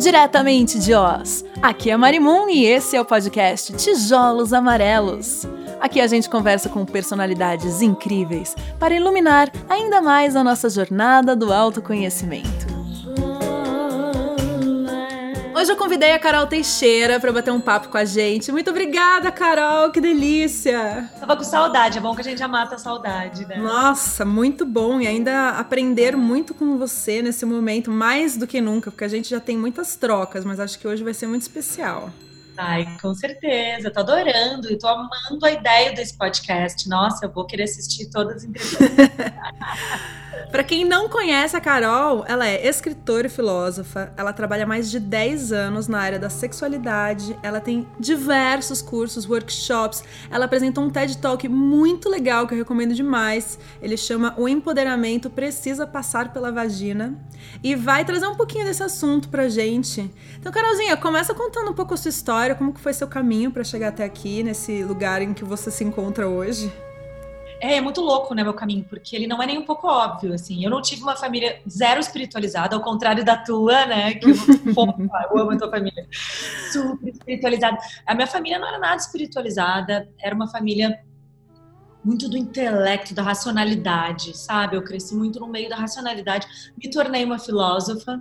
diretamente de Oz. Aqui é Marimun e esse é o podcast Tijolos Amarelos. Aqui a gente conversa com personalidades incríveis para iluminar ainda mais a nossa jornada do autoconhecimento. Hoje eu convidei a Carol Teixeira para bater um papo com a gente. Muito obrigada, Carol, que delícia! Tava com saudade, é bom que a gente já mata a saudade, né? Nossa, muito bom e ainda aprender muito com você nesse momento, mais do que nunca, porque a gente já tem muitas trocas, mas acho que hoje vai ser muito especial. Ai, com certeza, tô adorando e tô amando a ideia desse podcast. Nossa, eu vou querer assistir todas as entrevistas. Para quem não conhece a Carol, ela é escritora e filósofa. Ela trabalha mais de 10 anos na área da sexualidade. Ela tem diversos cursos, workshops. Ela apresenta um TED Talk muito legal que eu recomendo demais. Ele chama O Empoderamento Precisa Passar pela Vagina e vai trazer um pouquinho desse assunto pra gente. Então, Carolzinha, começa contando um pouco a sua história, como que foi seu caminho para chegar até aqui, nesse lugar em que você se encontra hoje. É, é muito louco, né, meu caminho, porque ele não é nem um pouco óbvio, assim. Eu não tive uma família zero espiritualizada, ao contrário da tua, né, que eu, eu amo a tua família, super espiritualizada. A minha família não era nada espiritualizada, era uma família muito do intelecto, da racionalidade, sabe? Eu cresci muito no meio da racionalidade, me tornei uma filósofa,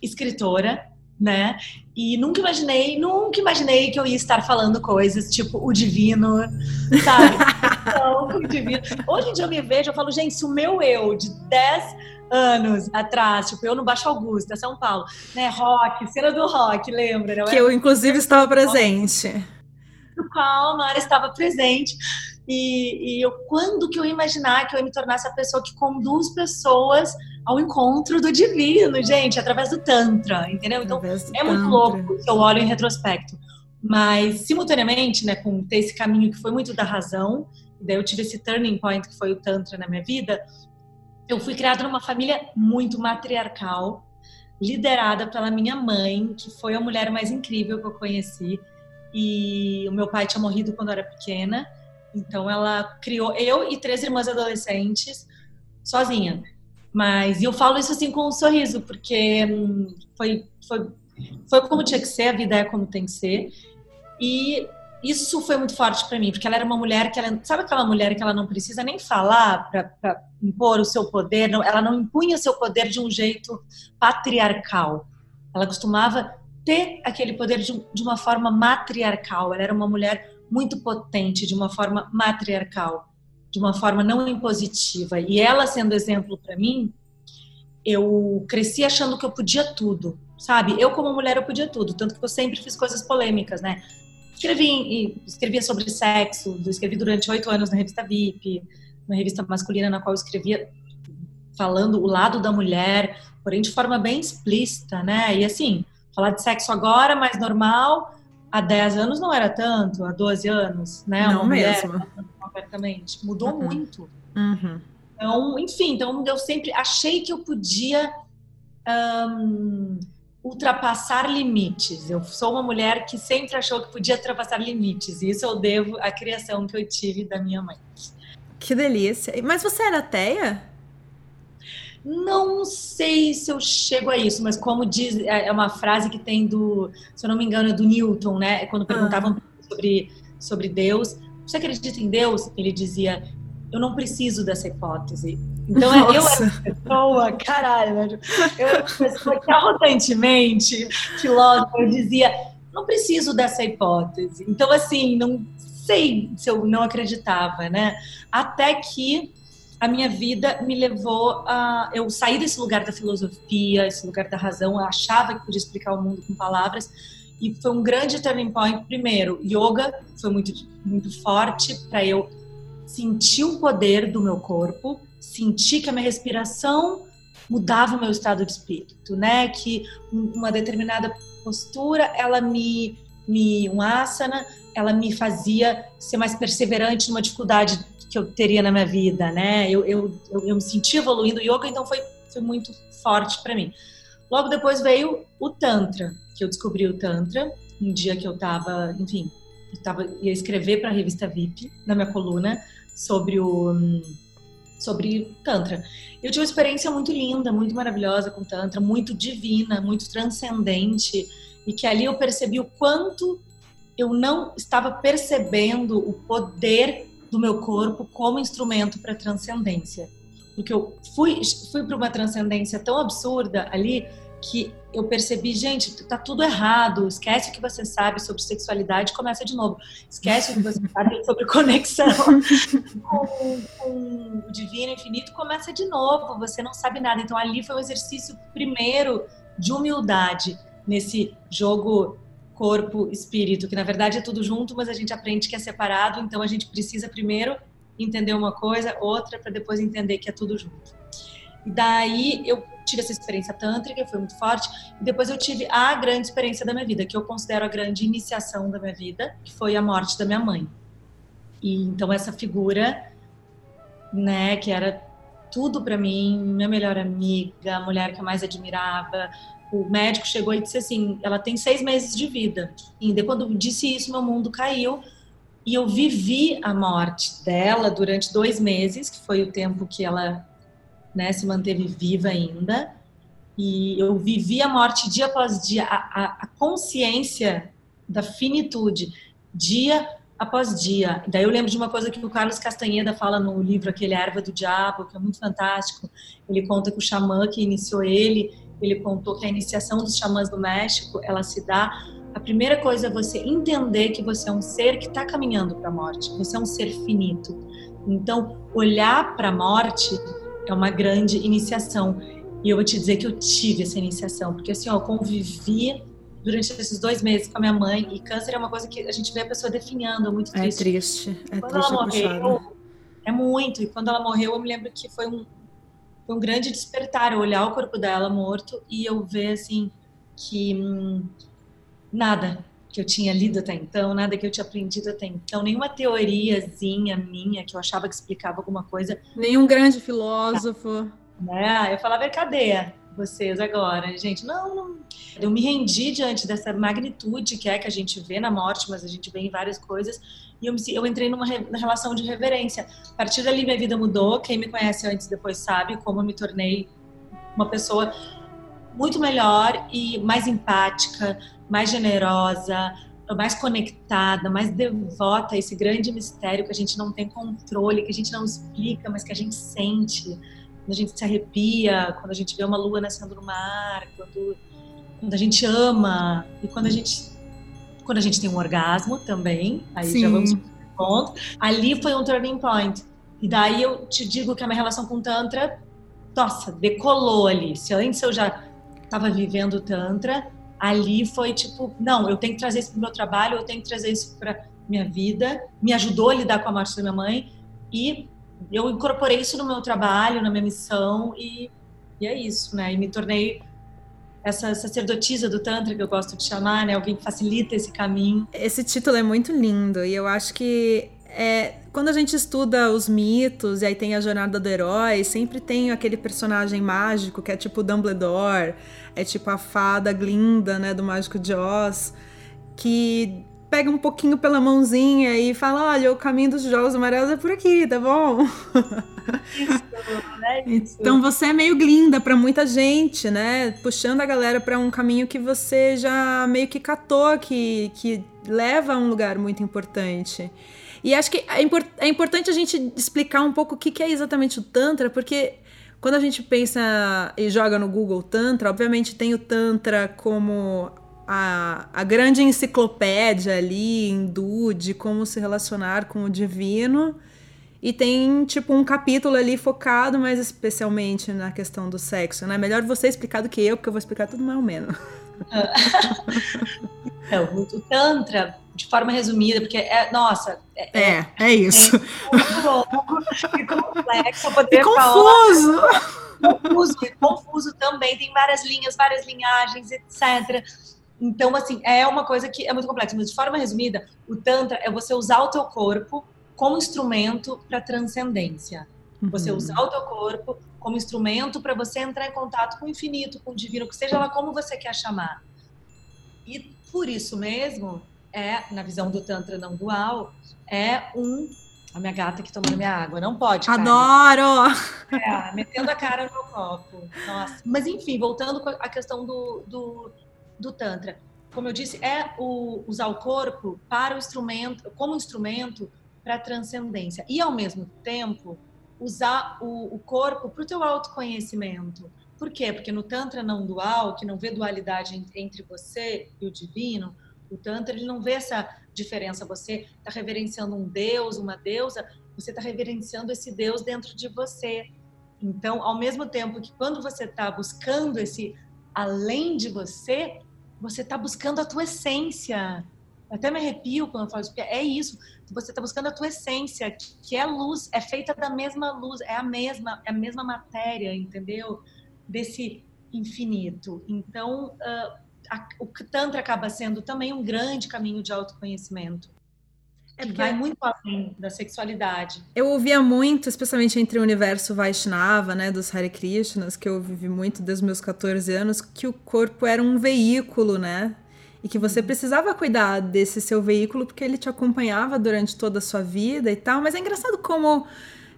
escritora, né? E nunca imaginei, nunca imaginei que eu ia estar falando coisas tipo o divino, sabe? Não, o divino. Hoje em dia eu me vejo, eu falo, gente, se o meu eu de 10 anos atrás, tipo, eu no Baixo Augusta, São Paulo, né? Rock, cena do rock, lembra? Né? Que eu, inclusive, estava presente. No qual a Mara estava presente. E, e eu, quando que eu ia imaginar que eu ia me tornar essa pessoa que conduz pessoas ao encontro do divino, gente, através do Tantra, entendeu? Então, é muito louco se eu olho em retrospecto. Mas, simultaneamente, né, com ter esse caminho que foi muito da razão, daí eu tive esse turning point que foi o Tantra na minha vida, eu fui criada numa família muito matriarcal, liderada pela minha mãe, que foi a mulher mais incrível que eu conheci. E o meu pai tinha morrido quando eu era pequena. Então ela criou eu e três irmãs adolescentes sozinha. Mas eu falo isso assim com um sorriso, porque hum, foi, foi, foi como tinha que ser, a vida é como tem que ser. E isso foi muito forte para mim, porque ela era uma mulher que ela, sabe aquela mulher que ela não precisa nem falar para impor o seu poder, não, ela não impunha seu poder de um jeito patriarcal. Ela costumava ter aquele poder de, de uma forma matriarcal. Ela era uma mulher muito potente, de uma forma matriarcal, de uma forma não impositiva. E ela sendo exemplo para mim, eu cresci achando que eu podia tudo, sabe? Eu como mulher eu podia tudo, tanto que eu sempre fiz coisas polêmicas, né? Escrevi, escrevia sobre sexo, escrevi durante oito anos na revista VIP, uma revista masculina na qual eu escrevia falando o lado da mulher, porém de forma bem explícita, né? E assim, falar de sexo agora, mais normal, há 10 anos não era tanto, há 12 anos, né? Não mesmo. Abertamente. Mudou uhum. muito. Uhum. Então, enfim, então eu sempre achei que eu podia um, ultrapassar limites. Eu sou uma mulher que sempre achou que podia ultrapassar limites. E isso eu devo à criação que eu tive da minha mãe. Que delícia. Mas você era ateia? Não sei se eu chego a isso, mas como diz, é, é uma frase que tem do, se eu não me engano, é do Newton, né? Quando perguntavam ah. sobre, sobre Deus, você acredita em Deus? Ele dizia, eu não preciso dessa hipótese. Então Nossa. eu era pessoa, caralho, né? eu era pessoa que arrogantemente, filósofa, eu dizia, não preciso dessa hipótese. Então, assim, não sei se eu não acreditava, né? Até que a minha vida me levou a eu sair desse lugar da filosofia, esse lugar da razão, eu achava que podia explicar o mundo com palavras e foi um grande turning point. Primeiro, yoga foi muito muito forte para eu sentir o poder do meu corpo, sentir que a minha respiração mudava o meu estado de espírito, né? Que uma determinada postura, ela me me um asana, ela me fazia ser mais perseverante numa dificuldade que eu teria na minha vida, né? Eu, eu, eu, eu me senti evoluindo o yoga, então foi, foi muito forte para mim. Logo depois veio o Tantra, que eu descobri o Tantra, um dia que eu tava, enfim, eu tava, ia escrever para a revista VIP, na minha coluna, sobre o, sobre Tantra. Eu tive uma experiência muito linda, muito maravilhosa com Tantra, muito divina, muito transcendente, e que ali eu percebi o quanto eu não estava percebendo o poder do meu corpo como instrumento para transcendência. Porque eu fui, fui para uma transcendência tão absurda ali que eu percebi, gente, tá tudo errado. Esquece o que você sabe sobre sexualidade, começa de novo. Esquece o que você sabe sobre conexão com, com, o divino infinito, começa de novo. Você não sabe nada. Então ali foi um exercício primeiro de humildade nesse jogo corpo espírito, que na verdade é tudo junto, mas a gente aprende que é separado. Então a gente precisa primeiro entender uma coisa, outra para depois entender que é tudo junto. E daí eu tive essa experiência tântrica, foi muito forte. E depois eu tive a grande experiência da minha vida, que eu considero a grande iniciação da minha vida, que foi a morte da minha mãe. E então essa figura, né, que era tudo para mim, minha melhor amiga, a mulher que eu mais admirava. O médico chegou e disse assim: ela tem seis meses de vida. E quando disse isso, meu mundo caiu. E eu vivi a morte dela durante dois meses, que foi o tempo que ela né, se manteve viva ainda. E eu vivi a morte dia após dia, a, a, a consciência da finitude, dia após dia. Daí eu lembro de uma coisa que o Carlos Castanheda fala no livro aquele Erva do Diabo, que é muito fantástico. Ele conta que o xamã que iniciou ele, ele contou que a iniciação dos xamãs do México, ela se dá a primeira coisa é você entender que você é um ser que está caminhando para a morte, você é um ser finito. Então, olhar para a morte é uma grande iniciação. E eu vou te dizer que eu tive essa iniciação, porque assim, ó, eu convivi durante esses dois meses com a minha mãe, e câncer é uma coisa que a gente vê a pessoa definhando, é muito é triste. É triste, é quando triste. ela morreu, é muito, e quando ela morreu, eu me lembro que foi um, foi um grande despertar, eu olhar o corpo dela morto e eu ver, assim, que hum, nada que eu tinha lido até então, nada que eu tinha aprendido até então, nenhuma teoriazinha minha que eu achava que explicava alguma coisa. Nenhum grande filósofo. Né? Eu falava, cadê vocês agora? Gente, não, não, Eu me rendi diante dessa magnitude que é que a gente vê na morte, mas a gente vê em várias coisas. E eu, eu entrei numa relação de reverência. A partir dali, minha vida mudou. Quem me conhece antes depois sabe como eu me tornei uma pessoa muito melhor e mais empática, mais generosa, mais conectada, mais devota a esse grande mistério que a gente não tem controle, que a gente não explica, mas que a gente sente. Quando a gente se arrepia, quando a gente vê uma lua nascendo no mar, quando, quando a gente ama e quando a gente quando a gente tem um orgasmo também, aí Sim. já vamos ponto. Ali foi um turning point. E daí eu te digo que a minha relação com o Tantra, nossa, decolou ali. Se antes eu já estava vivendo o Tantra, ali foi tipo, não, eu tenho que trazer isso para o meu trabalho, eu tenho que trazer isso para minha vida. Me ajudou a lidar com a morte da minha mãe e eu incorporei isso no meu trabalho, na minha missão e, e é isso, né? E me tornei essa sacerdotisa do Tantra que eu gosto de chamar, né? Alguém que facilita esse caminho. Esse título é muito lindo e eu acho que é, quando a gente estuda os mitos e aí tem a jornada do herói, sempre tem aquele personagem mágico que é tipo Dumbledore, é tipo a fada Glinda, né, do Mágico de Oz, que pega um pouquinho pela mãozinha e fala: olha, o caminho dos jogos amarelos é por aqui, tá bom? Isso, né? Isso. Então você é meio Glinda para muita gente, né? Puxando a galera para um caminho que você já meio que catou, que, que leva a um lugar muito importante. E acho que é, import é importante a gente explicar um pouco o que, que é exatamente o Tantra, porque quando a gente pensa e joga no Google Tantra, obviamente tem o Tantra como a, a grande enciclopédia ali hindu de como se relacionar com o divino. E tem, tipo, um capítulo ali focado mais especialmente na questão do sexo, né? Melhor você explicar do que eu, porque eu vou explicar tudo mais ou menos. Então, o Tantra, de forma resumida, porque é, nossa. É, é, é isso. É muito longo e complexo poder e confuso. Falar. Confuso, e confuso também, tem várias linhas, várias linhagens, etc. Então, assim, é uma coisa que é muito complexa, mas de forma resumida, o Tantra é você usar o teu corpo como instrumento para transcendência. Você uhum. usar o teu corpo como instrumento para você entrar em contato com o infinito, com o divino, que seja lá como você quer chamar. E por isso mesmo, é, na visão do Tantra não dual, é um A minha gata aqui tomando minha água. Não pode. Karen. Adoro! É, metendo a cara no copo. Nossa. Mas enfim, voltando à questão do, do, do Tantra. Como eu disse, é o, usar o corpo para o instrumento, como instrumento para a transcendência. E ao mesmo tempo, usar o, o corpo para o teu autoconhecimento. Por quê? Porque no Tantra não dual, que não vê dualidade entre você e o divino, o Tantra ele não vê essa diferença. Você está reverenciando um Deus, uma deusa, você está reverenciando esse Deus dentro de você. Então, ao mesmo tempo que quando você está buscando esse além de você, você está buscando a tua essência. Eu até me arrepio quando eu falo isso, é isso. Você está buscando a tua essência, que é luz, é feita da mesma luz, é a mesma, é a mesma matéria, entendeu? Desse infinito. Então, uh, a, o Tantra acaba sendo também um grande caminho de autoconhecimento. É que vai muito além da sexualidade. Eu ouvia muito, especialmente entre o universo Vaishnava, né, dos Hare Krishnas, que eu vivi muito desde meus 14 anos, que o corpo era um veículo, né? E que você precisava cuidar desse seu veículo porque ele te acompanhava durante toda a sua vida e tal. Mas é engraçado como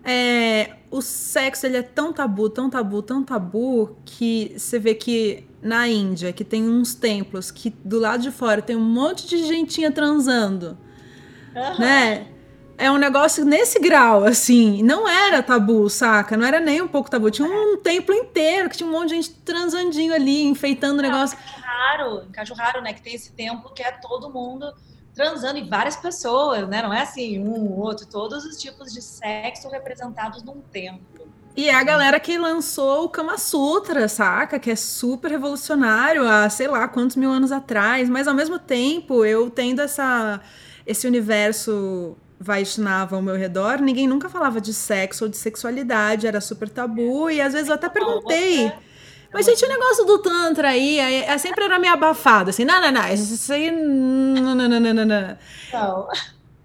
é, o sexo ele é tão tabu, tão tabu, tão tabu, que você vê que na Índia, que tem uns templos que do lado de fora tem um monte de gentinha transando, uhum. né? É um negócio nesse grau, assim. Não era tabu, saca? Não era nem um pouco tabu. Tinha um templo inteiro que tinha um monte de gente transandinho ali, enfeitando o negócio. É raro, em raro, né? Que tem esse templo que é todo mundo transando e várias pessoas, né? Não é assim, um, outro, todos os tipos de sexo representados num templo. E é a galera que lançou o Kama Sutra, saca? Que é super revolucionário há sei lá quantos mil anos atrás. Mas ao mesmo tempo, eu tendo essa, esse universo Vaishnava ao meu redor, ninguém nunca falava de sexo ou de sexualidade, era super tabu. E às vezes eu até perguntei. Mas, gente, o negócio do Tantra aí, é, sempre era meio abafado, assim, não, não, não, isso aí. Não, não, não, não, não. não.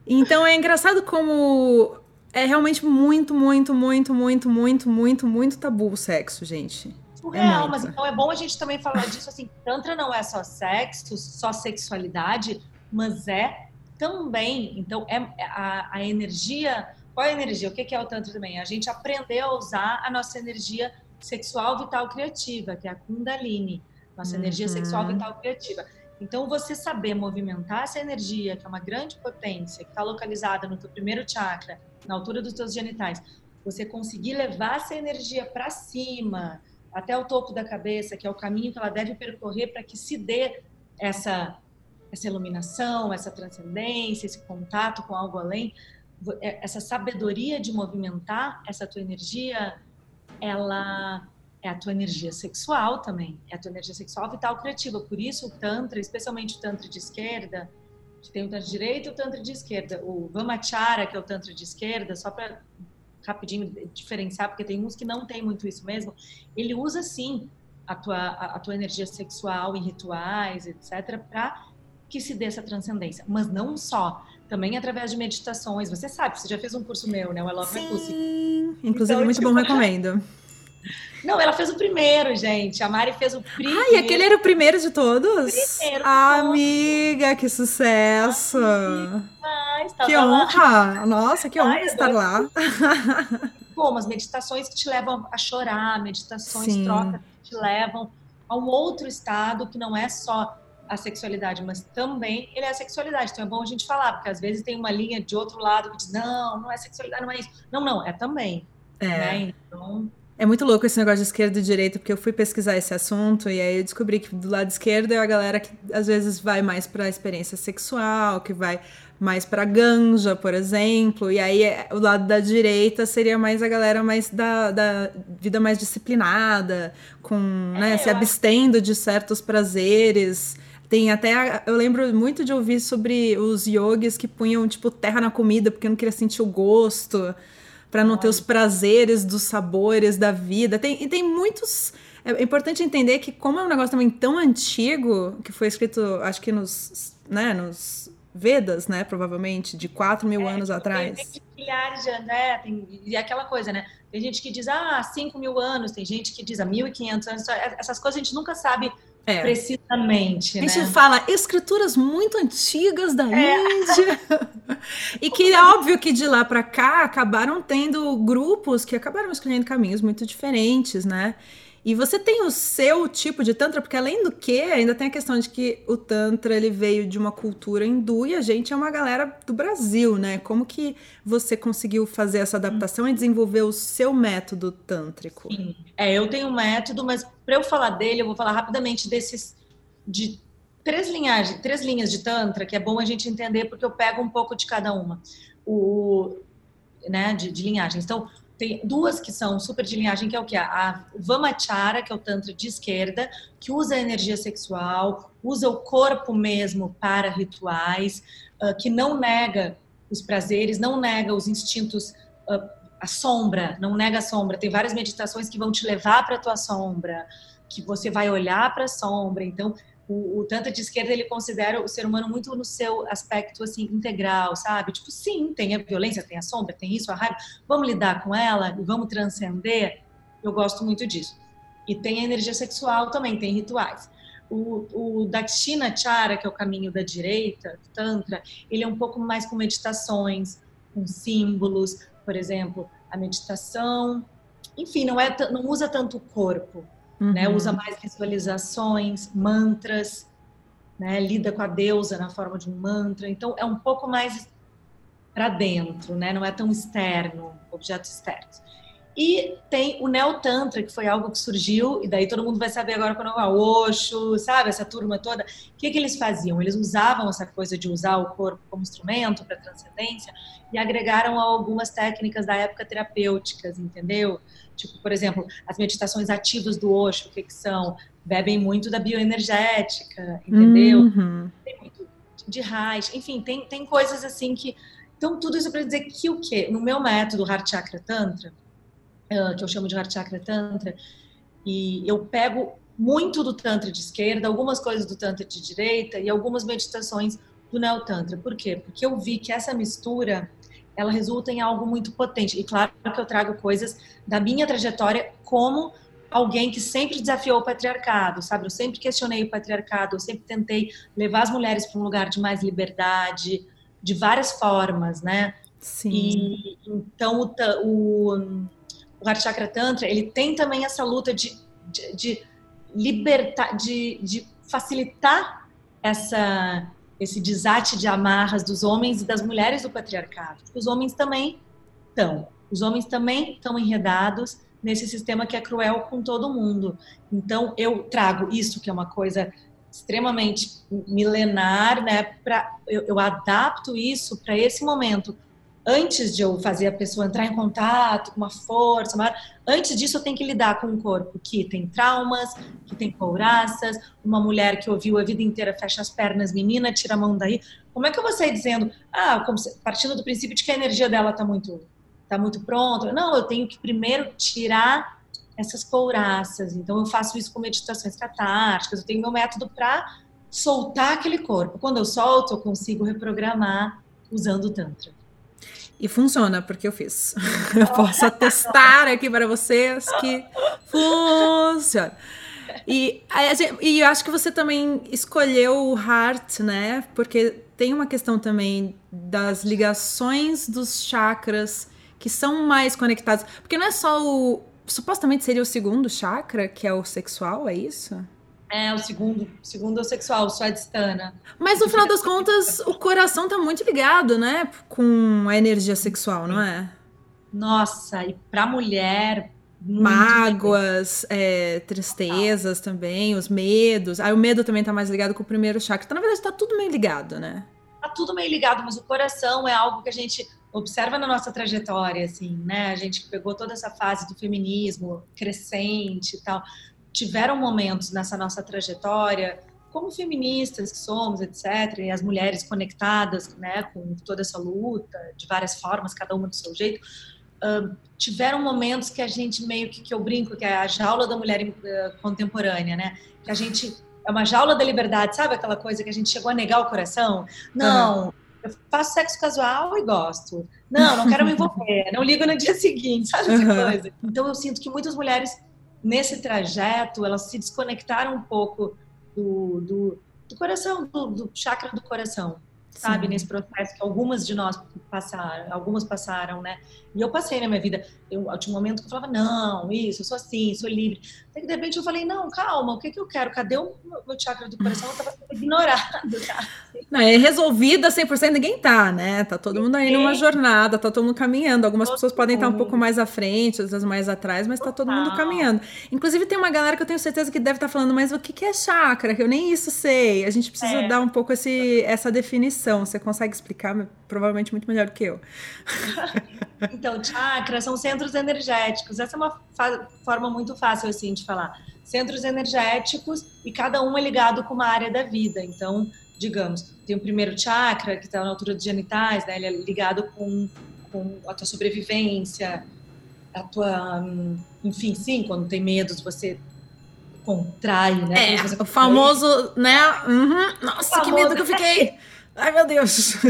Então é engraçado como é realmente muito, muito, muito, muito, muito, muito, muito tabu o sexo, gente. Surreal, é mas então é bom a gente também falar disso assim. Tantra não é só sexo, só sexualidade, mas é também. Então, é a, a energia. Qual é a energia? O que é o Tantra também? A gente aprender a usar a nossa energia sexual vital criativa, que é a Kundalini, nossa uhum. energia sexual vital criativa. Então, você saber movimentar essa energia, que é uma grande potência, que está localizada no teu primeiro chakra, na altura dos teus genitais, você conseguir levar essa energia para cima, até o topo da cabeça, que é o caminho que ela deve percorrer para que se dê essa, essa iluminação, essa transcendência, esse contato com algo além, é, essa sabedoria de movimentar essa tua energia, ela é a tua energia sexual também, é a tua energia sexual vital criativa. Por isso o Tantra, especialmente o Tantra de esquerda, que tem o Tantra de direita e o Tantra de esquerda. O Vamachara, que é o Tantra de esquerda, só para rapidinho diferenciar, porque tem uns que não tem muito isso mesmo, ele usa sim a tua, a, a tua energia sexual em rituais, etc., para que se dê essa transcendência. Mas não só, também através de meditações. Você sabe, você já fez um curso meu, né? O I Love Sim, inclusive então, muito tipo... bom, recomendo. Não, ela fez o primeiro, gente. A Mari fez o primeiro. Ah, e aquele era o primeiro de todos? Primeiro. Ah, amiga, que sucesso! que honra! Lá. Nossa, que honra Ai, estar lá. Bom, as meditações que te levam a chorar, meditações Sim. trocas que te levam a um outro estado que não é só a sexualidade, mas também ele é a sexualidade. Então é bom a gente falar, porque às vezes tem uma linha de outro lado que diz, não, não é sexualidade, não é isso. Não, não, é também. É. Né? Então, é muito louco esse negócio de esquerda e direita, porque eu fui pesquisar esse assunto e aí eu descobri que do lado esquerdo é a galera que às vezes vai mais para a experiência sexual, que vai mais para ganja, por exemplo, e aí é, o lado da direita seria mais a galera mais da, da vida mais disciplinada, com, né, é, se abstendo de certos prazeres. Tem até. Eu lembro muito de ouvir sobre os yogis que punham, tipo, terra na comida porque não queria sentir o gosto para não ter os prazeres dos sabores da vida. Tem, e tem muitos. É importante entender que, como é um negócio também tão antigo, que foi escrito, acho que nos, né, nos Vedas, né, provavelmente, de 4 mil é, anos atrás. Tem milhares de né, tem, e aquela coisa, né? Tem gente que diz, ah, 5 mil anos, tem gente que diz, ah, 1.500 anos. Essas coisas a gente nunca sabe é. precisamente. A gente né? fala escrituras muito antigas da é. Índia. e que é óbvio que de lá para cá acabaram tendo grupos que acabaram escolhendo caminhos muito diferentes, né? E você tem o seu tipo de tantra, porque além do que, ainda tem a questão de que o tantra ele veio de uma cultura hindu e a gente é uma galera do Brasil, né? Como que você conseguiu fazer essa adaptação e desenvolver o seu método tântrico? Sim. É, eu tenho um método, mas para eu falar dele, eu vou falar rapidamente desses de três linhagens, três linhas de tantra, que é bom a gente entender porque eu pego um pouco de cada uma. O né, de, de linhagens. Então, tem duas que são super de linhagem, que é o que? A Vamachara, que é o Tantra de esquerda, que usa a energia sexual, usa o corpo mesmo para rituais, uh, que não nega os prazeres, não nega os instintos, uh, a sombra, não nega a sombra. Tem várias meditações que vão te levar para a tua sombra, que você vai olhar para a sombra. Então, o, o Tantra de esquerda, ele considera o ser humano muito no seu aspecto, assim, integral, sabe? Tipo, sim, tem a violência, tem a sombra, tem isso, a raiva, vamos lidar com ela e vamos transcender. Eu gosto muito disso. E tem a energia sexual também, tem rituais. O, o Dakshina Chara, que é o caminho da direita, Tantra, ele é um pouco mais com meditações, com símbolos, por exemplo, a meditação, enfim, não, é, não usa tanto o corpo? Uhum. né? Usa mais visualizações, mantras, né? Lida com a deusa na forma de um mantra. Então é um pouco mais para dentro, né? Não é tão externo, objetos externos. E tem o Neo Tantra, que foi algo que surgiu, e daí todo mundo vai saber agora quando eu Osho, sabe, essa turma toda. O que, que eles faziam? Eles usavam essa coisa de usar o corpo como instrumento para transcendência e agregaram algumas técnicas da época terapêuticas, entendeu? Tipo, por exemplo, as meditações ativas do Osho, o que, que são? Bebem muito da bioenergética, entendeu? Uhum. Tem muito de raiz, enfim, tem, tem coisas assim que. Então, tudo isso para dizer que o quê? No meu método Heart Chakra Tantra, que eu chamo de Heart Chakra Tantra, e eu pego muito do Tantra de esquerda, algumas coisas do Tantra de direita e algumas meditações do Neo Tantra. Por quê? Porque eu vi que essa mistura ela resulta em algo muito potente. E claro que eu trago coisas da minha trajetória como alguém que sempre desafiou o patriarcado, sabe? Eu sempre questionei o patriarcado, eu sempre tentei levar as mulheres para um lugar de mais liberdade, de várias formas, né? Sim. E, então, o, o o Heart Chakra Tantra, ele tem também essa luta de, de, de libertar, de, de facilitar essa, esse desate de amarras dos homens e das mulheres do patriarcado. Os homens também estão. Os homens também estão enredados nesse sistema que é cruel com todo mundo. Então, eu trago isso, que é uma coisa extremamente milenar, né? Pra, eu, eu adapto isso para esse momento antes de eu fazer a pessoa entrar em contato com uma força maior, antes disso eu tenho que lidar com um corpo que tem traumas, que tem couraças, uma mulher que ouviu a vida inteira fecha as pernas, menina, tira a mão daí. Como é que eu vou sair dizendo, ah, se, partindo do princípio de que a energia dela está muito, tá muito pronta? Não, eu tenho que primeiro tirar essas couraças. Então eu faço isso com meditações catárticas, eu tenho meu método para soltar aquele corpo. Quando eu solto, eu consigo reprogramar usando o Tantra. E funciona, porque eu fiz. Eu posso atestar aqui para vocês que funciona. E, e eu acho que você também escolheu o Heart, né? Porque tem uma questão também das ligações dos chakras que são mais conectados. Porque não é só o. Supostamente seria o segundo chakra, que é o sexual, é isso? É, o segundo, segundo é o sexual, o Swadhisthana. Mas no final das contas, o coração tá muito ligado, né? Com a energia sexual, não é? Nossa, e pra mulher. Mágoas, é, tristezas também, os medos. Aí o medo também tá mais ligado com o primeiro chakra. Então, na verdade, tá tudo meio ligado, né? Tá tudo meio ligado, mas o coração é algo que a gente observa na nossa trajetória, assim, né? A gente pegou toda essa fase do feminismo crescente e tal tiveram momentos nessa nossa trajetória, como feministas que somos, etc., e as mulheres conectadas né, com toda essa luta, de várias formas, cada uma do seu jeito, uh, tiveram momentos que a gente meio que, que eu brinco, que é a jaula da mulher uh, contemporânea, né? Que a gente é uma jaula da liberdade, sabe aquela coisa que a gente chegou a negar o coração? Não, uhum. eu faço sexo casual e gosto. Não, não quero me envolver, não ligo no dia seguinte, sabe essa uhum. coisa? Então eu sinto que muitas mulheres nesse trajeto, elas se desconectaram um pouco do, do, do coração, do, do chakra do coração sabe, Sim. nesse processo que algumas de nós passaram, algumas passaram, né? E eu passei na minha vida. Eu, tinha um momento que eu falava, não, isso, eu sou assim, sou livre. Até que de repente eu falei, não, calma, o que, que eu quero? Cadê o meu chakra do coração? Eu tava ignorado, tá? Não, é resolvida 100%, ninguém tá, né? Tá todo mundo aí numa jornada, tá todo mundo caminhando. Algumas todo pessoas podem estar um pouco mais à frente, outras mais atrás, mas tá todo mundo caminhando. Inclusive tem uma galera que eu tenho certeza que deve estar tá falando, mas o que, que é chakra? Que eu nem isso sei. A gente precisa é. dar um pouco esse, essa definição. Você consegue explicar provavelmente muito melhor do que eu. então, chakras são centros energéticos. Essa é uma forma muito fácil assim de falar. Centros energéticos e cada um é ligado com uma área da vida. Então, digamos, tem o primeiro chakra que está na altura dos genitais, né? Ele é ligado com, com a tua sobrevivência, a tua, enfim, sim, quando tem medos você contrai, né? É, o famoso, né? Uhum. Nossa, famoso, que medo que eu fiquei. Ai, meu Deus.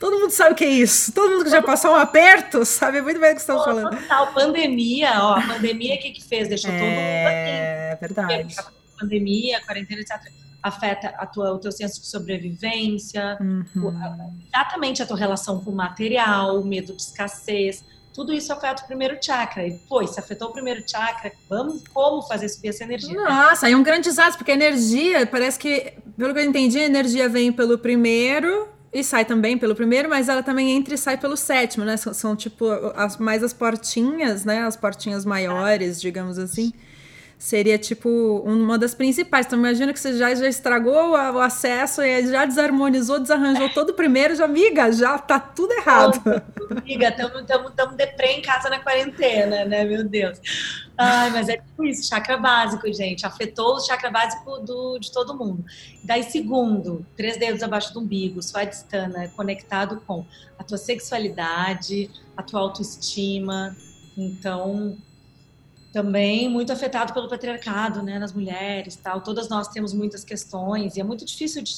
Todo mundo sabe o que é isso. Todo mundo que já passou um aperto sabe muito bem o que estão falando. Total, pandemia, ó. A pandemia, o que que fez? Deixou é, todo mundo É, assim. verdade. A pandemia, a quarentena, etc. Afeta a tua, o teu senso de sobrevivência, uhum. exatamente a tua relação com o material, o medo de escassez tudo isso afeta o primeiro chakra. E, pô, se afetou o primeiro chakra, vamos como fazer subir essa energia? Nossa, aí é um grande desastre, porque a energia, parece que, pelo que eu entendi, a energia vem pelo primeiro e sai também pelo primeiro, mas ela também entra e sai pelo sétimo, né? São, são tipo as, mais as portinhas, né? As portinhas maiores, digamos assim seria tipo uma das principais. Então imagina que você já, já estragou o acesso e já desarmonizou, desarranjou todo o primeiro, já amiga, já tá tudo errado. amiga, estamos deprê em casa na quarentena, né? Meu Deus. Ai, mas é tipo isso, chakra básico, gente. Afetou o chakra básico do, de todo mundo. Daí, segundo, três dedos abaixo do umbigo, distância, conectado com a tua sexualidade, a tua autoestima. Então, também muito afetado pelo patriarcado, né, nas mulheres, tal. Todas nós temos muitas questões e é muito difícil de,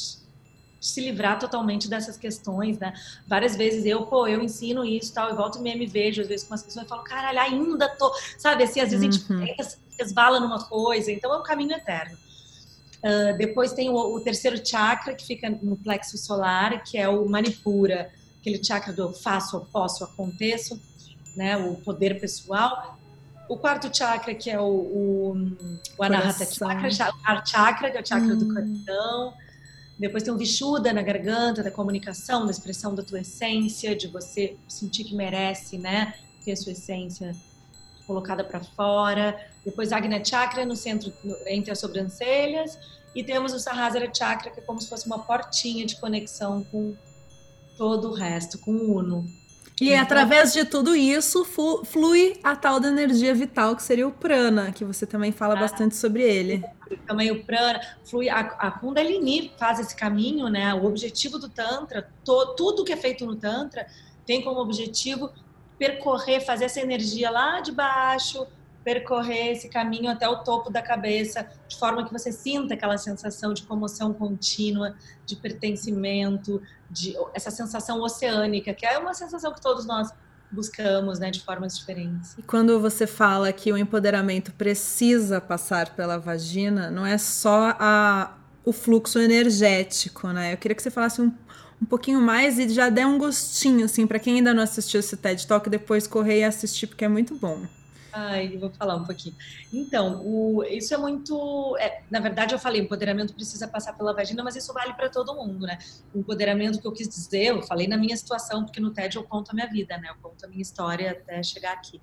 se livrar totalmente dessas questões, né? Várias vezes eu, pô, eu ensino isso, tal, eu volto e me vejo às vezes com as pessoas e falo, caralho, ainda tô, sabe? Assim, às vezes uhum. a gente uhum. resvala numa coisa, então é um caminho eterno. Uh, depois tem o, o, terceiro chakra que fica no plexo solar, que é o Manipura, aquele chakra do faço, posso, aconteço, né? O poder pessoal o quarto chakra, que é o, o, o Anahata Chakra, o Chakra, que é o chakra hum. do coração. Depois tem o Vishuddha na garganta, da comunicação, da expressão da tua essência, de você sentir que merece, né? Ter a sua essência colocada para fora. Depois Agnya Chakra no centro, entre as sobrancelhas. E temos o Sahasrara Chakra, que é como se fosse uma portinha de conexão com todo o resto, com o Uno. E então, através de tudo isso flui a tal da energia vital, que seria o prana, que você também fala ah, bastante sobre ele. Também o prana, flui a, a Kundalini faz esse caminho, né? O objetivo do Tantra, to, tudo que é feito no Tantra tem como objetivo percorrer, fazer essa energia lá de baixo, percorrer esse caminho até o topo da cabeça, de forma que você sinta aquela sensação de comoção contínua, de pertencimento, de essa sensação oceânica, que é uma sensação que todos nós buscamos, né, de formas diferentes. E quando você fala que o empoderamento precisa passar pela vagina, não é só a, o fluxo energético, né? Eu queria que você falasse um, um pouquinho mais e já der um gostinho, assim, para quem ainda não assistiu esse TED Talk, depois correr e assistir, porque é muito bom. Ai, vou falar um pouquinho. Então, o, isso é muito. É, na verdade, eu falei, empoderamento precisa passar pela vagina, mas isso vale para todo mundo, né? O empoderamento que eu quis dizer, eu falei na minha situação, porque no TED eu conto a minha vida, né? Eu conto a minha história até chegar aqui.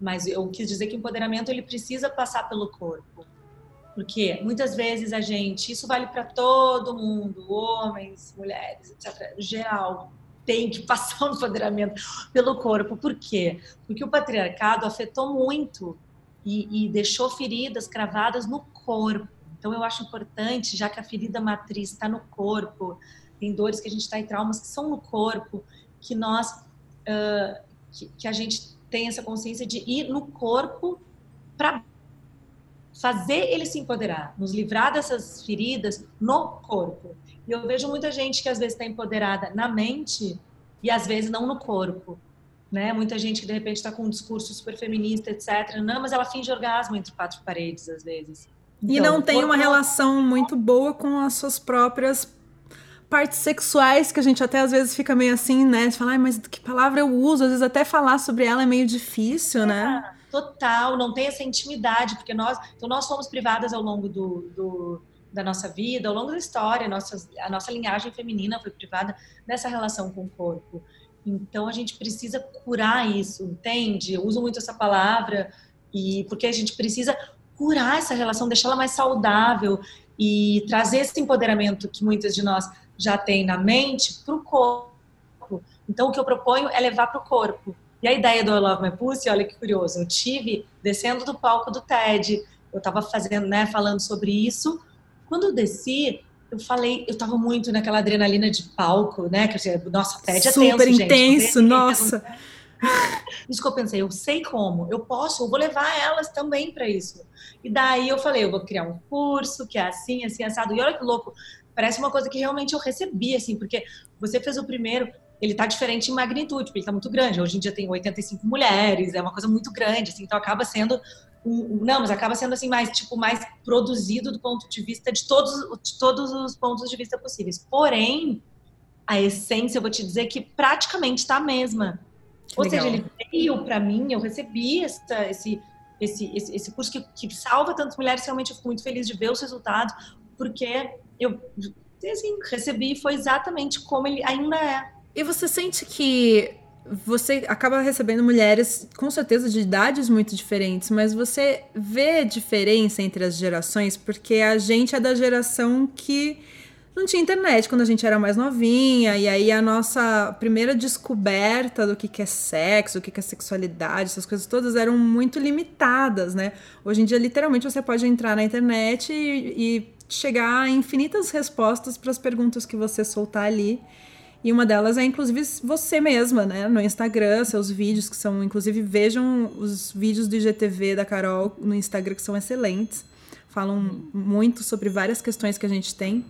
Mas eu quis dizer que o empoderamento ele precisa passar pelo corpo. Porque muitas vezes a gente, isso vale para todo mundo, homens, mulheres, etc., geral, tem que passar o empoderamento pelo corpo. Por quê? Porque o patriarcado afetou muito e, e deixou feridas cravadas no corpo. Então, eu acho importante, já que a ferida matriz está no corpo, tem dores que a gente está em traumas que são no corpo, que nós, uh, que, que a gente tem essa consciência de ir no corpo para fazer ele se empoderar, nos livrar dessas feridas no corpo. E eu vejo muita gente que às vezes está empoderada na mente e às vezes não no corpo. Né? Muita gente que de repente está com um discurso super feminista, etc. Não, mas ela finge orgasmo entre quatro paredes, às vezes. Então, e não tem uma relação muito boa com as suas próprias partes sexuais, que a gente até às vezes fica meio assim, né? De falar, mas que palavra eu uso? Às vezes até falar sobre ela é meio difícil, é, né? Total, não tem essa intimidade, porque nós, então nós fomos privadas ao longo do, do da nossa vida, ao longo da história, nossa, a nossa linhagem feminina foi privada dessa relação com o corpo. Então a gente precisa curar isso, entende? Eu uso muito essa palavra e porque a gente precisa curar essa relação, deixá-la mais saudável e trazer esse empoderamento que muitas de nós já têm na mente para o corpo. Então o que eu proponho é levar para o corpo. E a ideia do I Love My Pussy, olha que curioso, eu tive descendo do palco do TED, eu estava fazendo, né, falando sobre isso. Quando eu desci, eu falei, eu tava muito naquela adrenalina de palco, né? Que eu, nossa, TED é Super tenso, intenso, gente. nossa. Isso que eu pensei, eu sei como, eu posso, eu vou levar elas também para isso. E daí eu falei, eu vou criar um curso que é assim, assim, assado. E olha que louco, parece uma coisa que realmente eu recebi, assim, porque você fez o primeiro, ele tá diferente em magnitude, porque ele tá muito grande. Hoje em dia tem 85 mulheres, é uma coisa muito grande, assim, então acaba sendo não, mas acaba sendo assim mais tipo mais produzido do ponto de vista de todos, de todos os pontos de vista possíveis. Porém, a essência, eu vou te dizer que praticamente está a mesma. Que Ou legal. seja, ele veio para mim, eu recebi essa, esse, esse, esse, esse curso que, que salva tantas mulheres. Realmente, eu fico muito feliz de ver os resultados, porque eu assim, recebi foi exatamente como ele ainda é. E você sente que você acaba recebendo mulheres com certeza de idades muito diferentes, mas você vê diferença entre as gerações porque a gente é da geração que não tinha internet quando a gente era mais novinha, e aí a nossa primeira descoberta do que, que é sexo, o que, que é sexualidade, essas coisas todas eram muito limitadas, né? Hoje em dia, literalmente, você pode entrar na internet e, e chegar a infinitas respostas para as perguntas que você soltar ali. E uma delas é, inclusive, você mesma, né? No Instagram, seus vídeos, que são, inclusive, vejam os vídeos do IGTV da Carol no Instagram, que são excelentes. Falam muito sobre várias questões que a gente tem.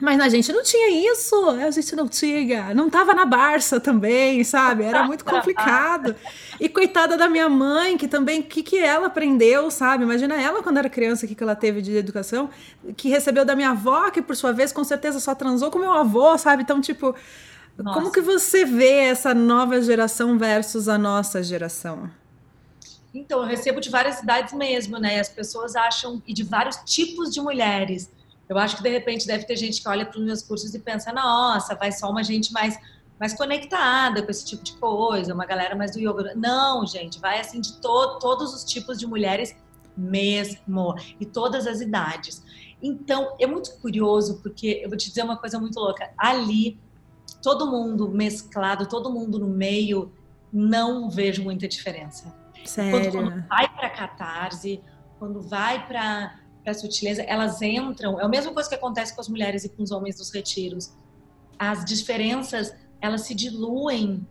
Mas a gente não tinha isso, a gente não tinha, não tava na Barça também, sabe? Era muito complicado. E coitada da minha mãe, que também, o que, que ela aprendeu, sabe? Imagina ela quando era criança, o que, que ela teve de educação, que recebeu da minha avó, que por sua vez com certeza só transou com meu avô, sabe? Então, tipo, Nossa. como que você vê essa nova geração versus a nossa geração? Então, eu recebo de várias idades mesmo, né? As pessoas acham, e de vários tipos de mulheres eu acho que de repente deve ter gente que olha para os meus cursos e pensa, nossa, vai só uma gente mais mais conectada com esse tipo de coisa, uma galera mais do yoga. Não, gente, vai assim de to todos os tipos de mulheres mesmo e todas as idades. Então, é muito curioso porque eu vou te dizer uma coisa muito louca. Ali, todo mundo mesclado, todo mundo no meio, não vejo muita diferença. Sério? Quando, quando vai para catarse, quando vai para para sutileza, elas entram. É a mesma coisa que acontece com as mulheres e com os homens dos retiros. As diferenças, elas se diluem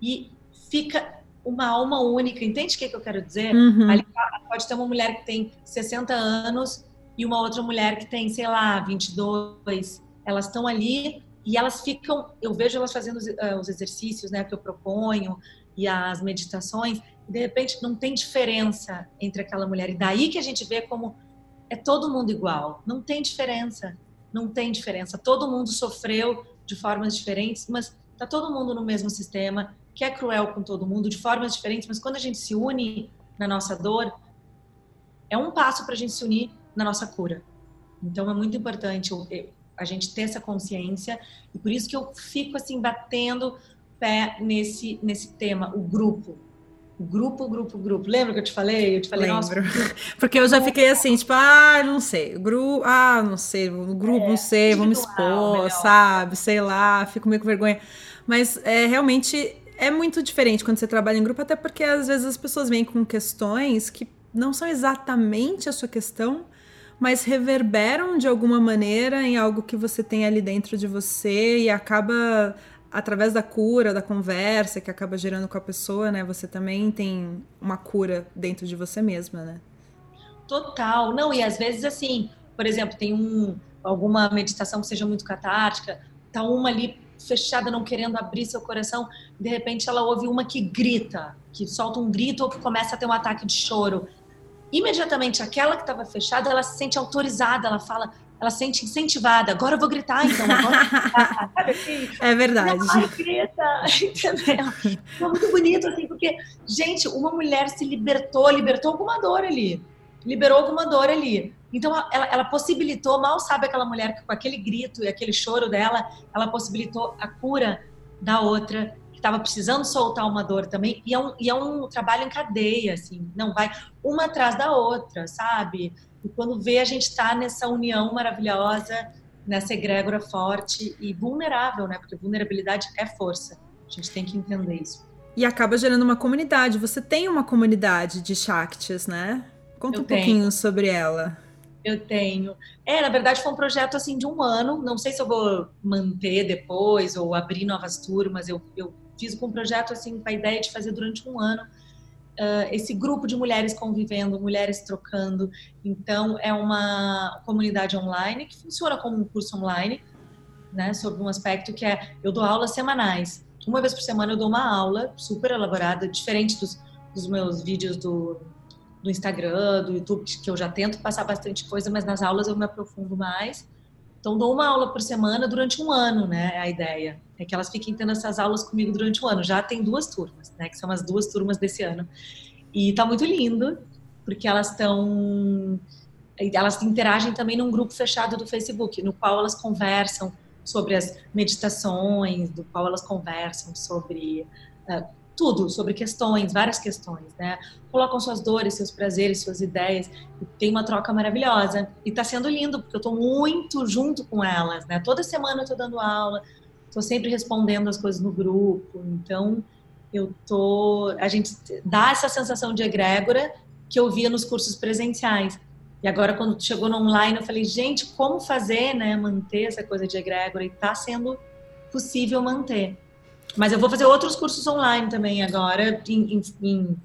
e fica uma alma única. Entende o que, que eu quero dizer? Uhum. Ali pode ter uma mulher que tem 60 anos e uma outra mulher que tem, sei lá, 22. Elas estão ali e elas ficam. Eu vejo elas fazendo os, uh, os exercícios né, que eu proponho e as meditações. E de repente não tem diferença entre aquela mulher. E daí que a gente vê como é todo mundo igual, não tem diferença, não tem diferença. Todo mundo sofreu de formas diferentes, mas tá todo mundo no mesmo sistema, que é cruel com todo mundo de formas diferentes, mas quando a gente se une na nossa dor, é um passo para a gente se unir na nossa cura. Então é muito importante a gente ter essa consciência e por isso que eu fico assim batendo pé nesse nesse tema, o grupo. Grupo, grupo, grupo. Lembra que eu te falei? Eu te falei, Lembro. nossa. Porque eu já fiquei assim, tipo, ah, não sei. Grupo, ah, não sei. Grupo, é, não sei, vamos expor, melhor. sabe? Sei lá, fico meio com vergonha. Mas é realmente é muito diferente quando você trabalha em grupo, até porque às vezes as pessoas vêm com questões que não são exatamente a sua questão, mas reverberam de alguma maneira em algo que você tem ali dentro de você e acaba através da cura, da conversa que acaba gerando com a pessoa, né? Você também tem uma cura dentro de você mesma, né? Total. Não, e às vezes assim, por exemplo, tem um alguma meditação que seja muito catártica, tá uma ali fechada, não querendo abrir seu coração, de repente ela ouve uma que grita, que solta um grito ou que começa a ter um ataque de choro. imediatamente aquela que estava fechada, ela se sente autorizada, ela fala, ela se sente incentivada. Agora eu vou gritar, então. Agora gritar, sabe assim? É verdade. Ai, grita, entendeu? Foi muito bonito, assim, porque, gente, uma mulher se libertou, libertou alguma dor ali. Liberou alguma dor ali. Então, ela, ela possibilitou, mal sabe aquela mulher que com aquele grito e aquele choro dela, ela possibilitou a cura da outra que estava precisando soltar uma dor também. E é, um, e é um trabalho em cadeia, assim, não vai uma atrás da outra, sabe? E quando vê, a gente está nessa união maravilhosa, nessa egrégora forte e vulnerável, né? Porque vulnerabilidade é força. A gente tem que entender isso. E acaba gerando uma comunidade. Você tem uma comunidade de Shaktis, né? Conta Eu um tenho. pouquinho sobre ela. Eu tenho. É, na verdade foi um projeto assim de um ano. Não sei se eu vou manter depois ou abrir novas turmas. Eu, eu fiz com um projeto assim com a ideia de fazer durante um ano uh, esse grupo de mulheres convivendo, mulheres trocando. Então é uma comunidade online que funciona como um curso online, né? Sobre um aspecto que é eu dou aulas semanais. Uma vez por semana eu dou uma aula super elaborada, diferente dos, dos meus vídeos do do Instagram, do YouTube, que eu já tento passar bastante coisa, mas nas aulas eu me aprofundo mais. Então, dou uma aula por semana durante um ano, né? A ideia é que elas fiquem tendo essas aulas comigo durante um ano. Já tem duas turmas, né? Que são as duas turmas desse ano. E tá muito lindo, porque elas estão. Elas interagem também num grupo fechado do Facebook, no qual elas conversam sobre as meditações, do qual elas conversam sobre. Uh, tudo sobre questões, várias questões, né? Colocam suas dores, seus prazeres, suas ideias, tem uma troca maravilhosa. E tá sendo lindo, porque eu tô muito junto com elas, né? Toda semana eu tô dando aula, tô sempre respondendo as coisas no grupo, então eu tô. A gente dá essa sensação de egrégora que eu via nos cursos presenciais. E agora, quando chegou no online, eu falei, gente, como fazer, né? Manter essa coisa de egrégora, e tá sendo possível manter. Mas eu vou fazer outros cursos online também agora, em, em, em,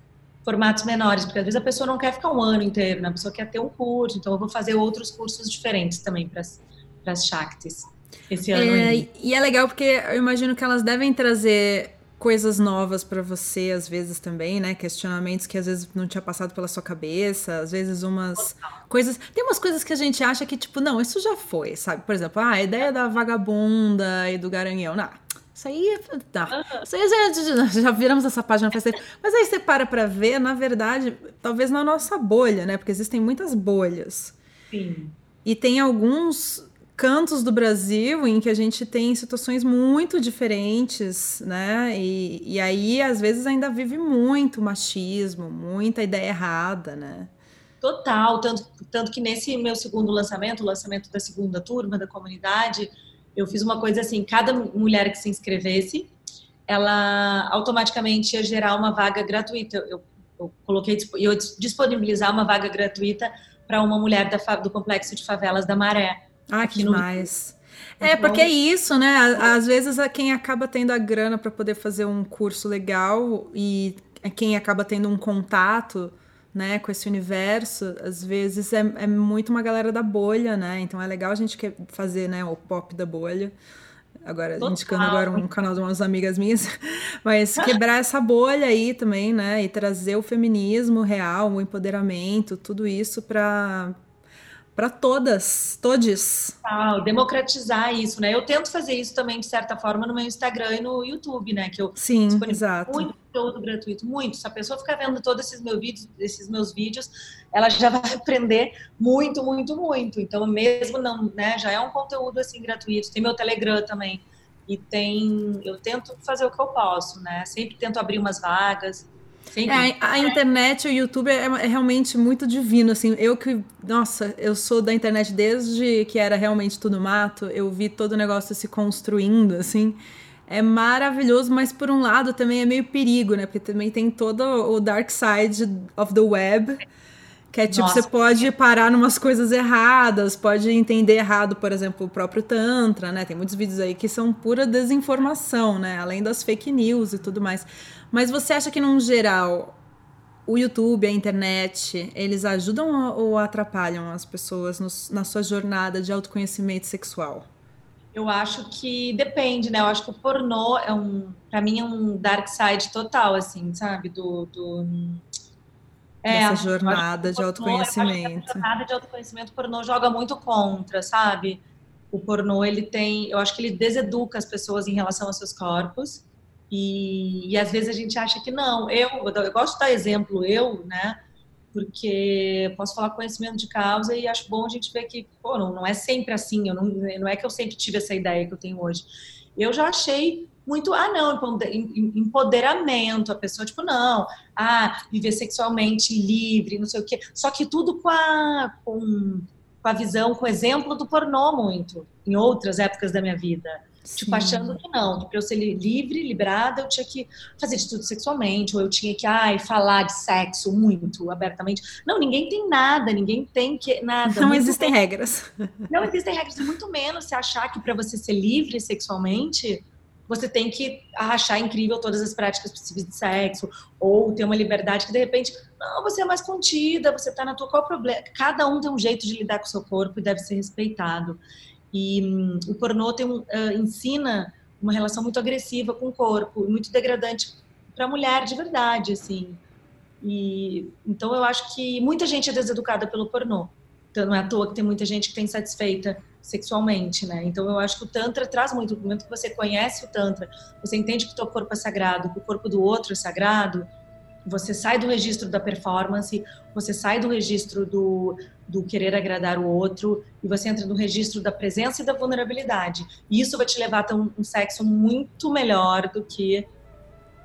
formatos menores, porque às vezes a pessoa não quer ficar um ano inteiro, né? A pessoa quer ter um curso, então eu vou fazer outros cursos diferentes também para as Shaktis esse ano. É, e é legal porque eu imagino que elas devem trazer coisas novas para você, às vezes também, né? Questionamentos que às vezes não tinha passado pela sua cabeça, às vezes umas coisas. Tem umas coisas que a gente acha que, tipo, não, isso já foi, sabe? Por exemplo, ah, a ideia da vagabunda e do garanhão. Não, isso aí, tá. Isso aí já, já viramos essa página faz tempo. Mas aí você para pra ver, na verdade, talvez na nossa bolha, né? Porque existem muitas bolhas. Sim. E tem alguns cantos do Brasil em que a gente tem situações muito diferentes, né? E, e aí, às vezes, ainda vive muito machismo, muita ideia errada, né? Total, tanto, tanto que nesse meu segundo lançamento, o lançamento da segunda turma da comunidade, eu fiz uma coisa assim, cada mulher que se inscrevesse, ela automaticamente ia gerar uma vaga gratuita. Eu, eu coloquei, eu disponibilizar uma vaga gratuita para uma mulher da, do complexo de favelas da Maré. Ah, que demais. No... É, porque é isso, né? Às vezes quem acaba tendo a grana para poder fazer um curso legal e quem acaba tendo um contato né, com esse universo, às vezes é, é muito uma galera da bolha, né? Então é legal a gente fazer, né, o pop da bolha. Agora, Total. indicando agora um canal de umas amigas minhas, mas quebrar essa bolha aí também, né? E trazer o feminismo real, o empoderamento, tudo isso para para todas, todes. Ah, democratizar isso, né? Eu tento fazer isso também de certa forma no meu Instagram e no YouTube, né? Que eu Sim, exato. muito conteúdo gratuito, muito. Se a pessoa ficar vendo todos esses meus vídeos, esses meus vídeos, ela já vai aprender muito, muito, muito. Então, mesmo não, né? Já é um conteúdo assim gratuito. Tem meu Telegram também e tem. Eu tento fazer o que eu posso, né? Sempre tento abrir umas vagas. É, a internet, o YouTube é, é, realmente muito divino, assim, eu que, nossa, eu sou da internet desde que era realmente tudo mato, eu vi todo o negócio se construindo, assim, é maravilhoso, mas por um lado também é meio perigo, né, porque também tem todo o dark side of the web, que é tipo, Nossa, você pode parar numas coisas erradas, pode entender errado, por exemplo, o próprio Tantra, né? Tem muitos vídeos aí que são pura desinformação, né? Além das fake news e tudo mais. Mas você acha que, num geral, o YouTube, a internet, eles ajudam ou atrapalham as pessoas no, na sua jornada de autoconhecimento sexual? Eu acho que depende, né? Eu acho que o pornô é um, para mim é um dark side total, assim, sabe? Do, do É, Essa jornada de autoconhecimento. A jornada de autoconhecimento pornô joga muito contra, sabe? O pornô, ele tem, eu acho que ele deseduca as pessoas em relação aos seus corpos. E, e às vezes a gente acha que não. Eu, eu gosto de dar exemplo, eu, né? Porque posso falar conhecimento de causa e acho bom a gente ver que, pô, não, não é sempre assim. Eu não, não é que eu sempre tive essa ideia que eu tenho hoje. Eu já achei muito, ah, não, empoderamento, a pessoa, tipo, não, ah, viver sexualmente livre, não sei o quê. Só que tudo com a, com, com a visão, com o exemplo do pornô muito, em outras épocas da minha vida. Sim. Tipo, achando que não, que para eu ser livre, liberada, eu tinha que fazer de tudo sexualmente, ou eu tinha que, ai, falar de sexo muito abertamente. Não, ninguém tem nada, ninguém tem que nada. Não existem regras. Não existem regras, muito menos se achar que para você ser livre sexualmente, você tem que achar incrível todas as práticas possíveis de sexo, ou ter uma liberdade que de repente, não, você é mais contida, você está na tua, qual o problema? Cada um tem um jeito de lidar com o seu corpo e deve ser respeitado. E hum, o pornô tem uh, ensina uma relação muito agressiva com o corpo, muito degradante para a mulher de verdade, assim. E então eu acho que muita gente é deseducada pelo pornô. Então não é à toa que tem muita gente que tem insatisfeita sexualmente, né? Então eu acho que o tantra traz muito, no momento que você conhece o tantra, você entende que o teu corpo é sagrado, que o corpo do outro é sagrado, você sai do registro da performance, você sai do registro do, do querer agradar o outro e você entra no registro da presença e da vulnerabilidade. E isso vai te levar a ter um, um sexo muito melhor do que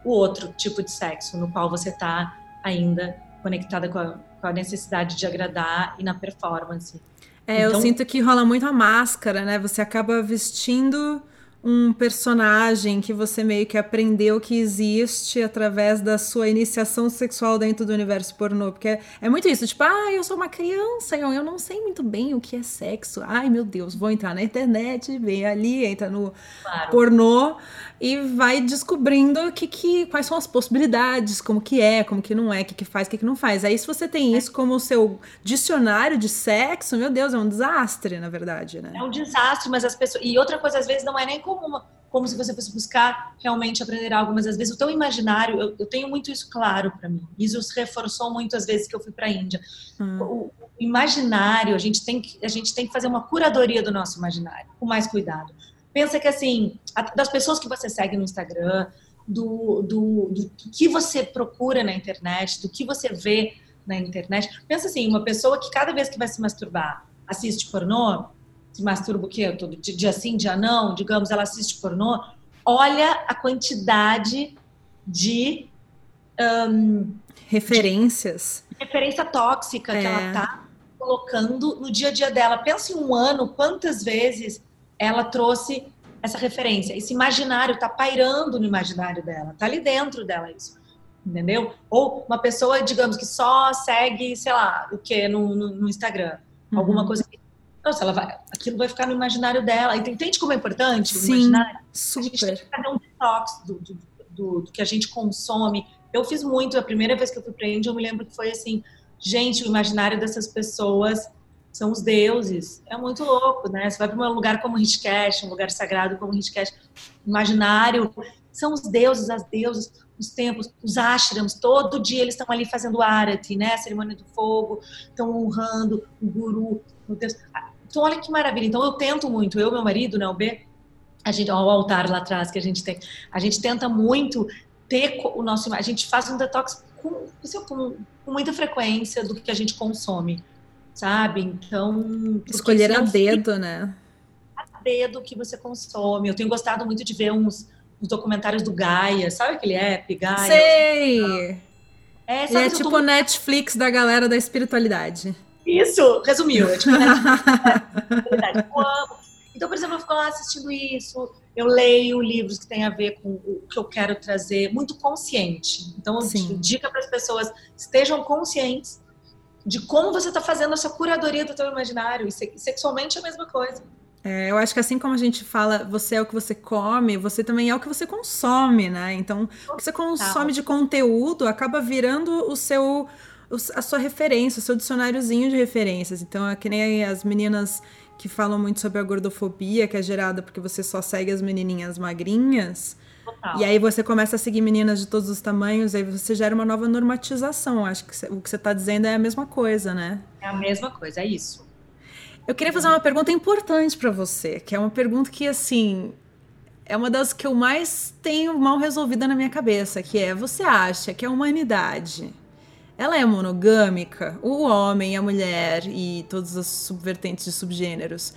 o outro tipo de sexo, no qual você está ainda conectada com a, com a necessidade de agradar e na performance. É, então... eu sinto que rola muito a máscara, né? Você acaba vestindo um personagem que você meio que aprendeu que existe através da sua iniciação sexual dentro do universo pornô. Porque é, é muito isso, tipo, ah, eu sou uma criança, eu, eu não sei muito bem o que é sexo. Ai, meu Deus, vou entrar na internet, vem ali, entra no claro. pornô e vai descobrindo que, que, quais são as possibilidades, como que é, como que não é, o que, que faz, o que, que não faz. Aí se você tem isso como o seu dicionário de sexo, meu Deus, é um desastre, na verdade, né? É um desastre, mas as pessoas... E outra coisa, às vezes, não é nem como, como se você fosse buscar realmente aprender algo, mas às vezes o teu imaginário, eu, eu tenho muito isso claro para mim. Isso se reforçou muito às vezes que eu fui para a Índia. Hum. O, o imaginário, a gente, tem que, a gente tem que fazer uma curadoria do nosso imaginário, com mais cuidado pensa que assim, das pessoas que você segue no Instagram, do, do, do, que você procura na internet, do que você vê na internet. Pensa assim, uma pessoa que cada vez que vai se masturbar assiste pornô, se masturba o quê? Todo dia sim, dia não, digamos, ela assiste pornô, olha a quantidade de um, referências. De referência tóxica é. que ela é. tá colocando no dia a dia dela. Pensa em um ano, quantas vezes ela trouxe essa referência. Esse imaginário está pairando no imaginário dela, está ali dentro dela isso. Entendeu? Ou uma pessoa, digamos, que só segue, sei lá, o que no, no, no, Instagram. Uhum. Alguma coisa que. Nossa, ela vai, aquilo vai ficar no imaginário dela. Entende como é importante Sim, o imaginário? Super. A gente tem que fazer um detox do, do, do, do que a gente consome. Eu fiz muito, a primeira vez que eu fui para a Índia, eu me lembro que foi assim, gente, o imaginário dessas pessoas são os deuses. É muito louco, né? Você vai para um lugar como Rishikesh, um lugar sagrado como Rishikesh, imaginário, são os deuses, as deusas, os templos, os ashrams, todo dia eles estão ali fazendo arati, né? A cerimônia do fogo, estão honrando o guru, meu Deus. Então, olha que maravilha. Então, eu tento muito, eu e meu marido, né, o B, a gente, ó, o altar lá atrás que a gente tem, a gente tenta muito ter o nosso, a gente faz um detox com, com, com muita frequência do que a gente consome sabe? Então. Escolher a dedo, né? A dedo que você consome. Eu tenho gostado muito de ver uns, uns documentários do Gaia, sabe aquele app, Gaia? Sei! É, é tipo tô... Netflix da galera da espiritualidade. Isso, resumiu. Tipo Netflix Eu amo. Então, por exemplo, eu fico lá assistindo isso, eu leio livros que têm a ver com o que eu quero trazer, muito consciente. Então, Sim. dica para as pessoas, estejam conscientes de como você está fazendo essa curadoria do teu imaginário. E sexualmente é a mesma coisa. É, eu acho que assim como a gente fala, você é o que você come, você também é o que você consome, né? Então, o que você consome de conteúdo acaba virando o seu a sua referência, o seu dicionáriozinho de referências. Então, é que nem as meninas que falam muito sobre a gordofobia, que é gerada porque você só segue as menininhas magrinhas. Total. E aí você começa a seguir meninas de todos os tamanhos, aí você gera uma nova normatização. Acho que o que você está dizendo é a mesma coisa, né? É a mesma coisa, é isso. Eu queria fazer uma pergunta importante para você, que é uma pergunta que, assim, é uma das que eu mais tenho mal resolvida na minha cabeça, que é: você acha que a humanidade ela é monogâmica? O homem, a mulher e todos os subvertentes de subgêneros,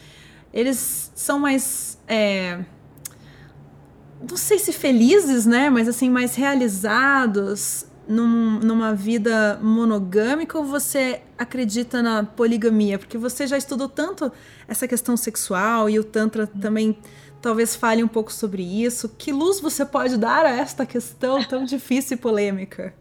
eles são mais. É, não sei se felizes, né? Mas assim, mais realizados num, numa vida monogâmica ou você acredita na poligamia? Porque você já estudou tanto essa questão sexual e o Tantra também talvez fale um pouco sobre isso. Que luz você pode dar a esta questão tão difícil e polêmica?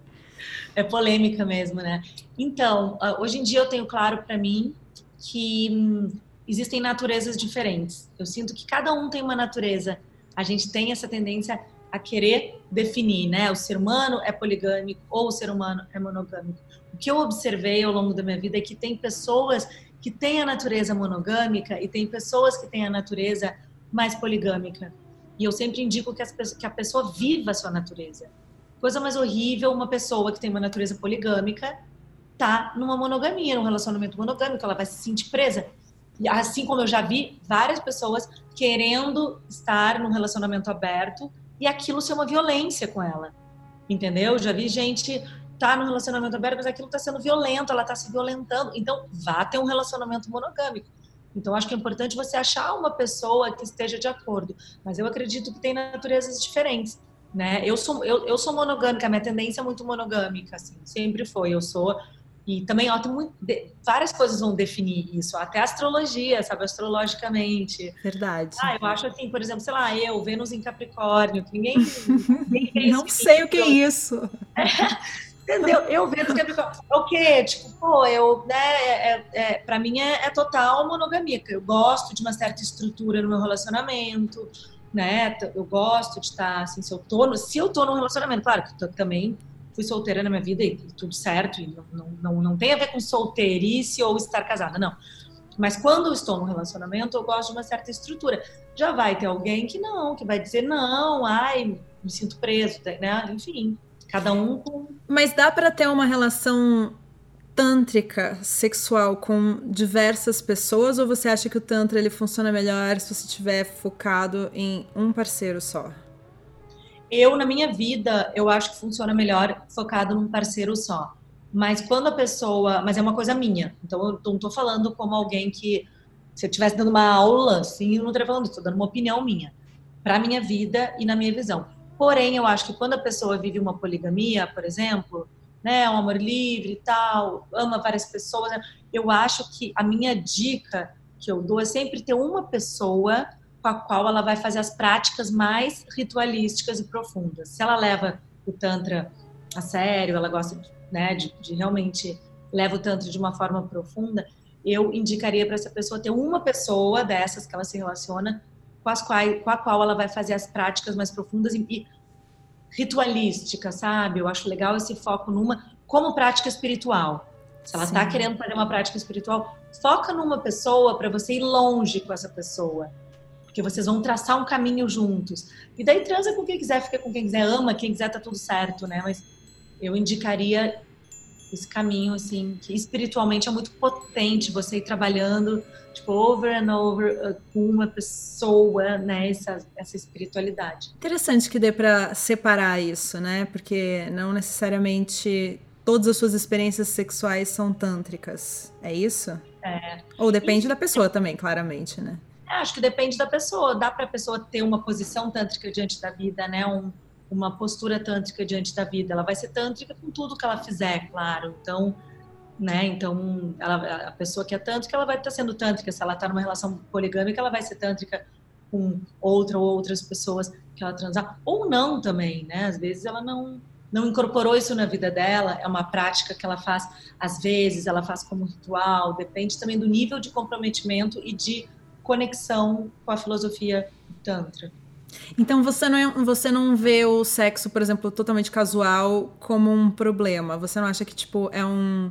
É polêmica mesmo, né? Então, ah, hoje em dia eu tenho claro para mim que hum, existem naturezas diferentes. Eu sinto que cada um tem uma natureza. A gente tem essa tendência a querer definir, né? O ser humano é poligâmico ou o ser humano é monogâmico. O que eu observei ao longo da minha vida é que tem pessoas que têm a natureza monogâmica e tem pessoas que têm a natureza mais poligâmica. E eu sempre indico que, que a pessoa viva a sua natureza. Coisa mais horrível uma pessoa que tem uma natureza poligâmica tá numa monogamia, num relacionamento monogâmico, ela vai se sentir presa. E assim como eu já vi várias pessoas querendo estar num relacionamento aberto e aquilo ser uma violência com ela. Entendeu? Já vi gente tá num relacionamento aberto, mas aquilo tá sendo violento, ela tá se violentando. Então, vá ter um relacionamento monogâmico. Então, acho que é importante você achar uma pessoa que esteja de acordo. Mas eu acredito que tem naturezas diferentes. Né? Eu sou eu, eu sou monogâmica, minha tendência é muito monogâmica, assim, sempre foi. Eu sou e também ó, tem muito, várias coisas vão definir isso, até astrologia, sabe, astrologicamente. Verdade. Ah, eu acho assim, por exemplo, sei lá, eu, Vênus em Capricórnio, que ninguém, ninguém Não sei o que é isso. Entendeu? Eu vejo que é o quê? Tipo, pô, eu, né, é, é, é pra mim é, é, total monogamia. Eu gosto de uma certa estrutura no meu relacionamento, né? Eu gosto de estar, assim, se eu tô, no, se eu tô num relacionamento, claro que eu também fui solteira na minha vida e tudo certo, e não, não, não tem a ver com solteirice ou estar casada, não. Mas quando eu estou num relacionamento, eu gosto de uma certa estrutura. Já vai ter alguém que não, que vai dizer não, ai, me sinto preso, né? Enfim. Cada um com. Mas dá para ter uma relação tântrica sexual com diversas pessoas ou você acha que o tantra ele funciona melhor se você estiver focado em um parceiro só? Eu na minha vida eu acho que funciona melhor focado num parceiro só. Mas quando a pessoa, mas é uma coisa minha. Então eu não tô falando como alguém que se eu estivesse dando uma aula, assim, eu não estaria falando, estou dando uma opinião minha para minha vida e na minha visão. Porém, eu acho que quando a pessoa vive uma poligamia, por exemplo, né, um amor livre e tal, ama várias pessoas, né, eu acho que a minha dica que eu dou é sempre ter uma pessoa com a qual ela vai fazer as práticas mais ritualísticas e profundas. Se ela leva o tantra a sério, ela gosta né, de, de realmente leva o tantra de uma forma profunda, eu indicaria para essa pessoa ter uma pessoa dessas que ela se relaciona com, as quais, com a qual ela vai fazer as práticas mais profundas e, e ritualísticas, sabe? Eu acho legal esse foco numa como prática espiritual. Se ela está querendo fazer uma prática espiritual, foca numa pessoa para você ir longe com essa pessoa. Porque vocês vão traçar um caminho juntos. E daí transa com quem quiser, fica com quem quiser, ama quem quiser, tá tudo certo, né? Mas eu indicaria esse caminho, assim, que espiritualmente é muito potente você ir trabalhando, tipo, over and over uh, com uma pessoa, né, essa, essa espiritualidade. Interessante que dê para separar isso, né, porque não necessariamente todas as suas experiências sexuais são tântricas, é isso? É. Ou depende e... da pessoa também, claramente, né? É, acho que depende da pessoa, dá para a pessoa ter uma posição tântrica diante da vida, né, um uma postura tântrica diante da vida. Ela vai ser tântrica com tudo que ela fizer, claro. Então, né? Então, ela, a pessoa que é tântrica, ela vai estar sendo tântrica. Se ela está numa relação poligâmica, ela vai ser tântrica com outra ou outras pessoas que ela transar, ou não também, né? Às vezes ela não não incorporou isso na vida dela, é uma prática que ela faz às vezes, ela faz como ritual, depende também do nível de comprometimento e de conexão com a filosofia tantra. Então você não, é, você não vê o sexo, por exemplo, totalmente casual como um problema. Você não acha que, tipo, é um.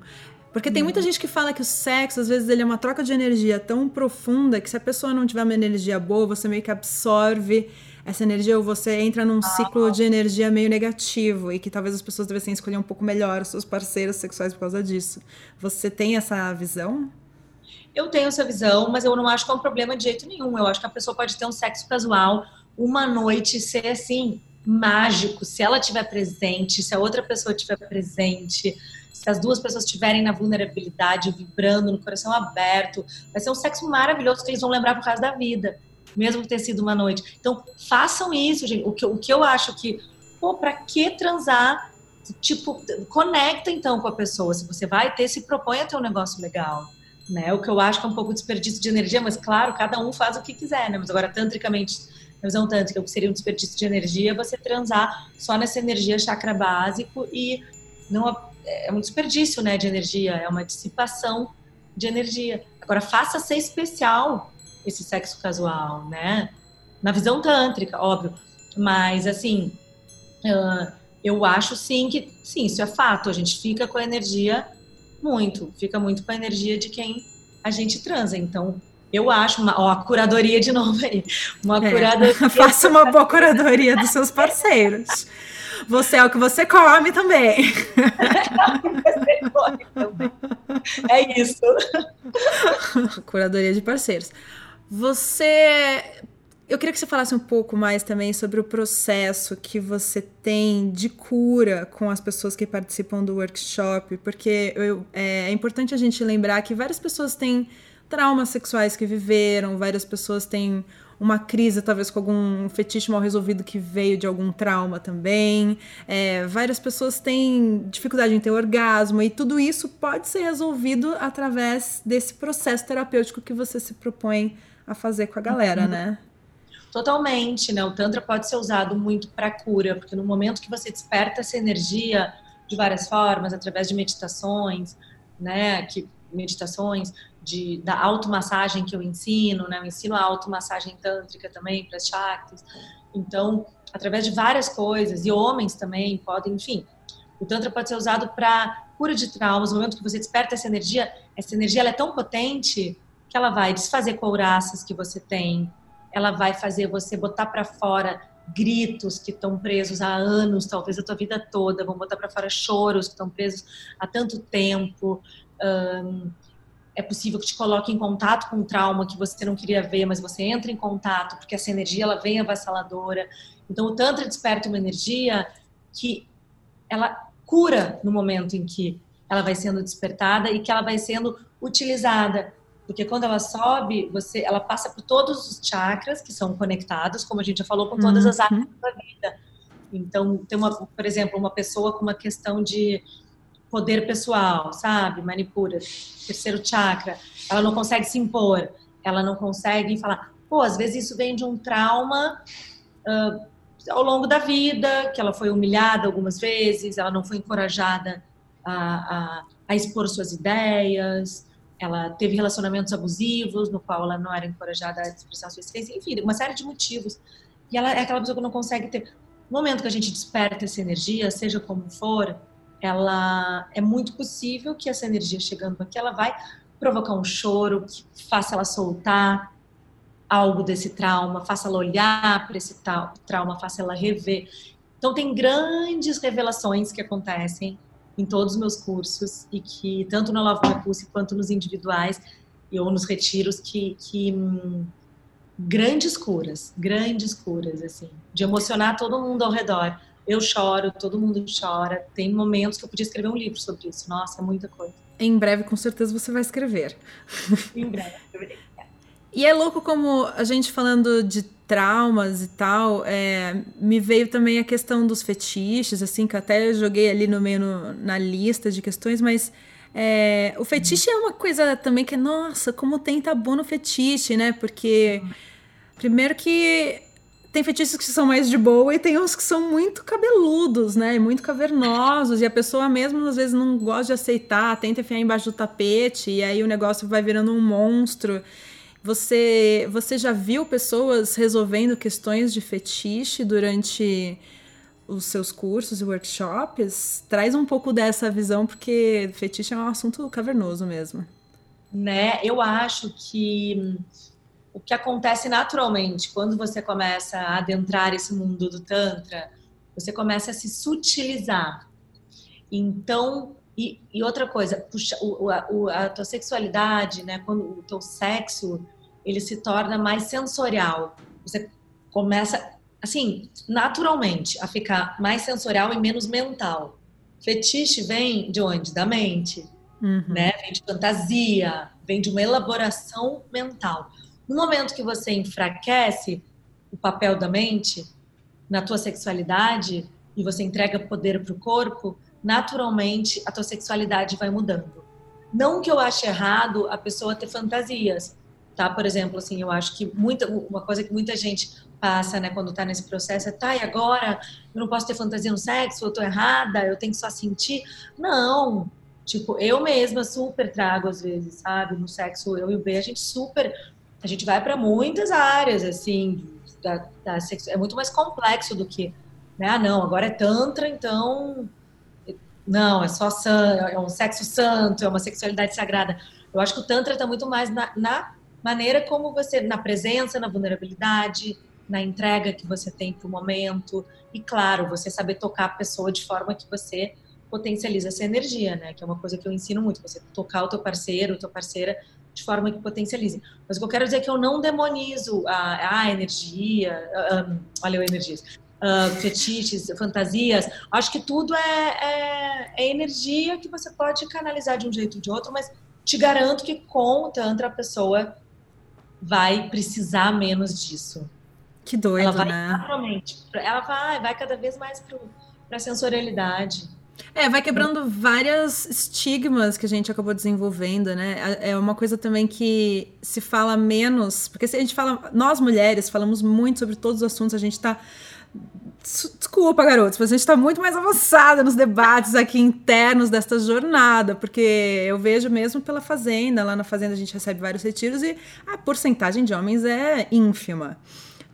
Porque tem muita gente que fala que o sexo, às vezes, ele é uma troca de energia tão profunda que se a pessoa não tiver uma energia boa, você meio que absorve essa energia ou você entra num ah. ciclo de energia meio negativo e que talvez as pessoas devessem escolher um pouco melhor os seus parceiros sexuais por causa disso. Você tem essa visão? Eu tenho essa visão, mas eu não acho que é um problema de jeito nenhum. Eu acho que a pessoa pode ter um sexo casual uma noite ser assim mágico, se ela estiver presente, se a outra pessoa estiver presente, se as duas pessoas estiverem na vulnerabilidade, vibrando, no coração aberto, vai ser um sexo maravilhoso que eles vão lembrar pro resto da vida, mesmo que tenha sido uma noite. Então, façam isso, gente. O que, o que eu acho que, pô, pra que transar? Tipo, conecta então com a pessoa. Se você vai ter, se propõe a ter um negócio legal. Né? O que eu acho que é um pouco desperdício de energia, mas claro, cada um faz o que quiser, né? Mas agora, tantricamente, visão tântrica, o que seria um desperdício de energia, é você transar só nessa energia chakra básico e não é um desperdício, né, de energia, é uma dissipação de energia. Agora faça ser especial esse sexo casual, né? Na visão tântrica, óbvio, mas assim, uh, eu acho sim que sim, isso é fato. A gente fica com a energia muito, fica muito com a energia de quem a gente transa. Então, eu acho, uma, ó, a curadoria de novo aí. Uma é, curadoria. Faça uma boa curadoria dos seus parceiros. Você é o que você come também. você come também. É isso. Curadoria de parceiros. Você. Eu queria que você falasse um pouco mais também sobre o processo que você tem de cura com as pessoas que participam do workshop, porque eu, é, é importante a gente lembrar que várias pessoas têm traumas sexuais que viveram, várias pessoas têm uma crise, talvez com algum fetiche mal resolvido que veio de algum trauma também. É, várias pessoas têm dificuldade em ter orgasmo, e tudo isso pode ser resolvido através desse processo terapêutico que você se propõe a fazer com a galera, uhum. né? Totalmente, né? O Tantra pode ser usado muito para cura, porque no momento que você desperta essa energia de várias formas, através de meditações, né? Que meditações, de, da automassagem que eu ensino, né? Eu ensino a automassagem tântrica também para as chakras. Então, através de várias coisas, e homens também podem, enfim. O Tantra pode ser usado para cura de traumas. No momento que você desperta essa energia, essa energia é tão potente que ela vai desfazer couraças que você tem, ela vai fazer você botar para fora gritos que estão presos há anos, talvez a tua vida toda, vão botar para fora choros que estão presos há tanto tempo. Um, é possível que te coloque em contato com um trauma que você não queria ver, mas você entra em contato porque essa energia ela vem avassaladora. Então o tantra desperta uma energia que ela cura no momento em que ela vai sendo despertada e que ela vai sendo utilizada, porque quando ela sobe, você, ela passa por todos os chakras que são conectados, como a gente já falou, com todas as áreas uhum. da vida. Então, tem uma, por exemplo, uma pessoa com uma questão de poder pessoal, sabe? Manipura, terceiro chakra. Ela não consegue se impor, ela não consegue falar. Pô, às vezes isso vem de um trauma uh, ao longo da vida, que ela foi humilhada algumas vezes, ela não foi encorajada a, a, a expor suas ideias, ela teve relacionamentos abusivos, no qual ela não era encorajada a expressar sua essência, enfim, uma série de motivos. E ela é aquela pessoa que não consegue ter. No momento que a gente desperta essa energia, seja como for, ela é muito possível que essa energia chegando aqui, ela vai provocar um choro que faça ela soltar algo desse trauma, faça ela olhar para esse trauma, faça ela rever. Então tem grandes revelações que acontecem em todos os meus cursos e que tanto no Love My quanto nos individuais e ou nos retiros que, que hum, grandes curas, grandes curas assim, de emocionar todo mundo ao redor eu choro, todo mundo chora. Tem momentos que eu podia escrever um livro sobre isso. Nossa, é muita coisa. Em breve, com certeza, você vai escrever. Em breve, E é louco como a gente falando de traumas e tal, é, me veio também a questão dos fetiches, assim, que até joguei ali no meio no, na lista de questões, mas é, o fetiche é uma coisa também que, nossa, como tem tabu no fetiche, né? Porque, primeiro que tem fetiches que são mais de boa e tem uns que são muito cabeludos, né? Muito cavernosos. E a pessoa mesmo às vezes não gosta de aceitar, tenta enfiar embaixo do tapete e aí o negócio vai virando um monstro. Você, você já viu pessoas resolvendo questões de fetiche durante os seus cursos e workshops? Traz um pouco dessa visão, porque fetiche é um assunto cavernoso mesmo. Né? Eu acho que o que acontece naturalmente quando você começa a adentrar esse mundo do Tantra, você começa a se sutilizar. Então, e, e outra coisa, puxa, o, o, a, tua sexualidade, né, quando o teu sexo, ele se torna mais sensorial. Você começa, assim, naturalmente, a ficar mais sensorial e menos mental. Fetiche vem de onde? Da mente, uhum. né? Vem de fantasia, vem de uma elaboração mental. No momento que você enfraquece o papel da mente na tua sexualidade e você entrega poder para o corpo, naturalmente a tua sexualidade vai mudando. Não que eu ache errado a pessoa ter fantasias, tá? Por exemplo, assim, eu acho que muita, uma coisa que muita gente passa, né, quando tá nesse processo é, tá, e agora eu não posso ter fantasia no sexo, eu tô errada, eu tenho que só sentir. Não, tipo, eu mesma super trago às vezes, sabe, no sexo, eu e o B, a gente super, a gente vai para muitas áreas, assim, da, da sexo, é muito mais complexo do que, né, ah, não, agora é tantra, então não, é só é um sexo santo, é uma sexualidade sagrada. Eu acho que o Tantra está muito mais na, na, maneira como você, na presença, na vulnerabilidade, na entrega que você tem para o momento. E, claro, você saber tocar a pessoa de forma que você potencializa essa energia, né? Que é uma coisa que eu ensino muito, você tocar o teu parceiro, tua parceira de forma que potencialize. Mas o que eu quero dizer é que eu não demonizo a, a energia, um, olha, energias, uh, fetiches, fantasias. Acho que tudo é, é, é, energia que você pode canalizar de um jeito ou de outro, mas te garanto que com o Tantra a pessoa vai precisar menos disso. Que doido, ela vai, né? Ela vai, vai cada vez mais para a sensorialidade. É, vai quebrando vários estigmas que a gente acabou desenvolvendo, né? É, é uma coisa também que se fala menos, porque se a gente fala, nós mulheres falamos muito sobre todos os assuntos, a gente tá Desculpa, garotos, mas a gente está muito mais avançada nos debates aqui internos desta jornada, porque eu vejo mesmo pela Fazenda, lá na Fazenda a gente recebe vários retiros e a porcentagem de homens é ínfima.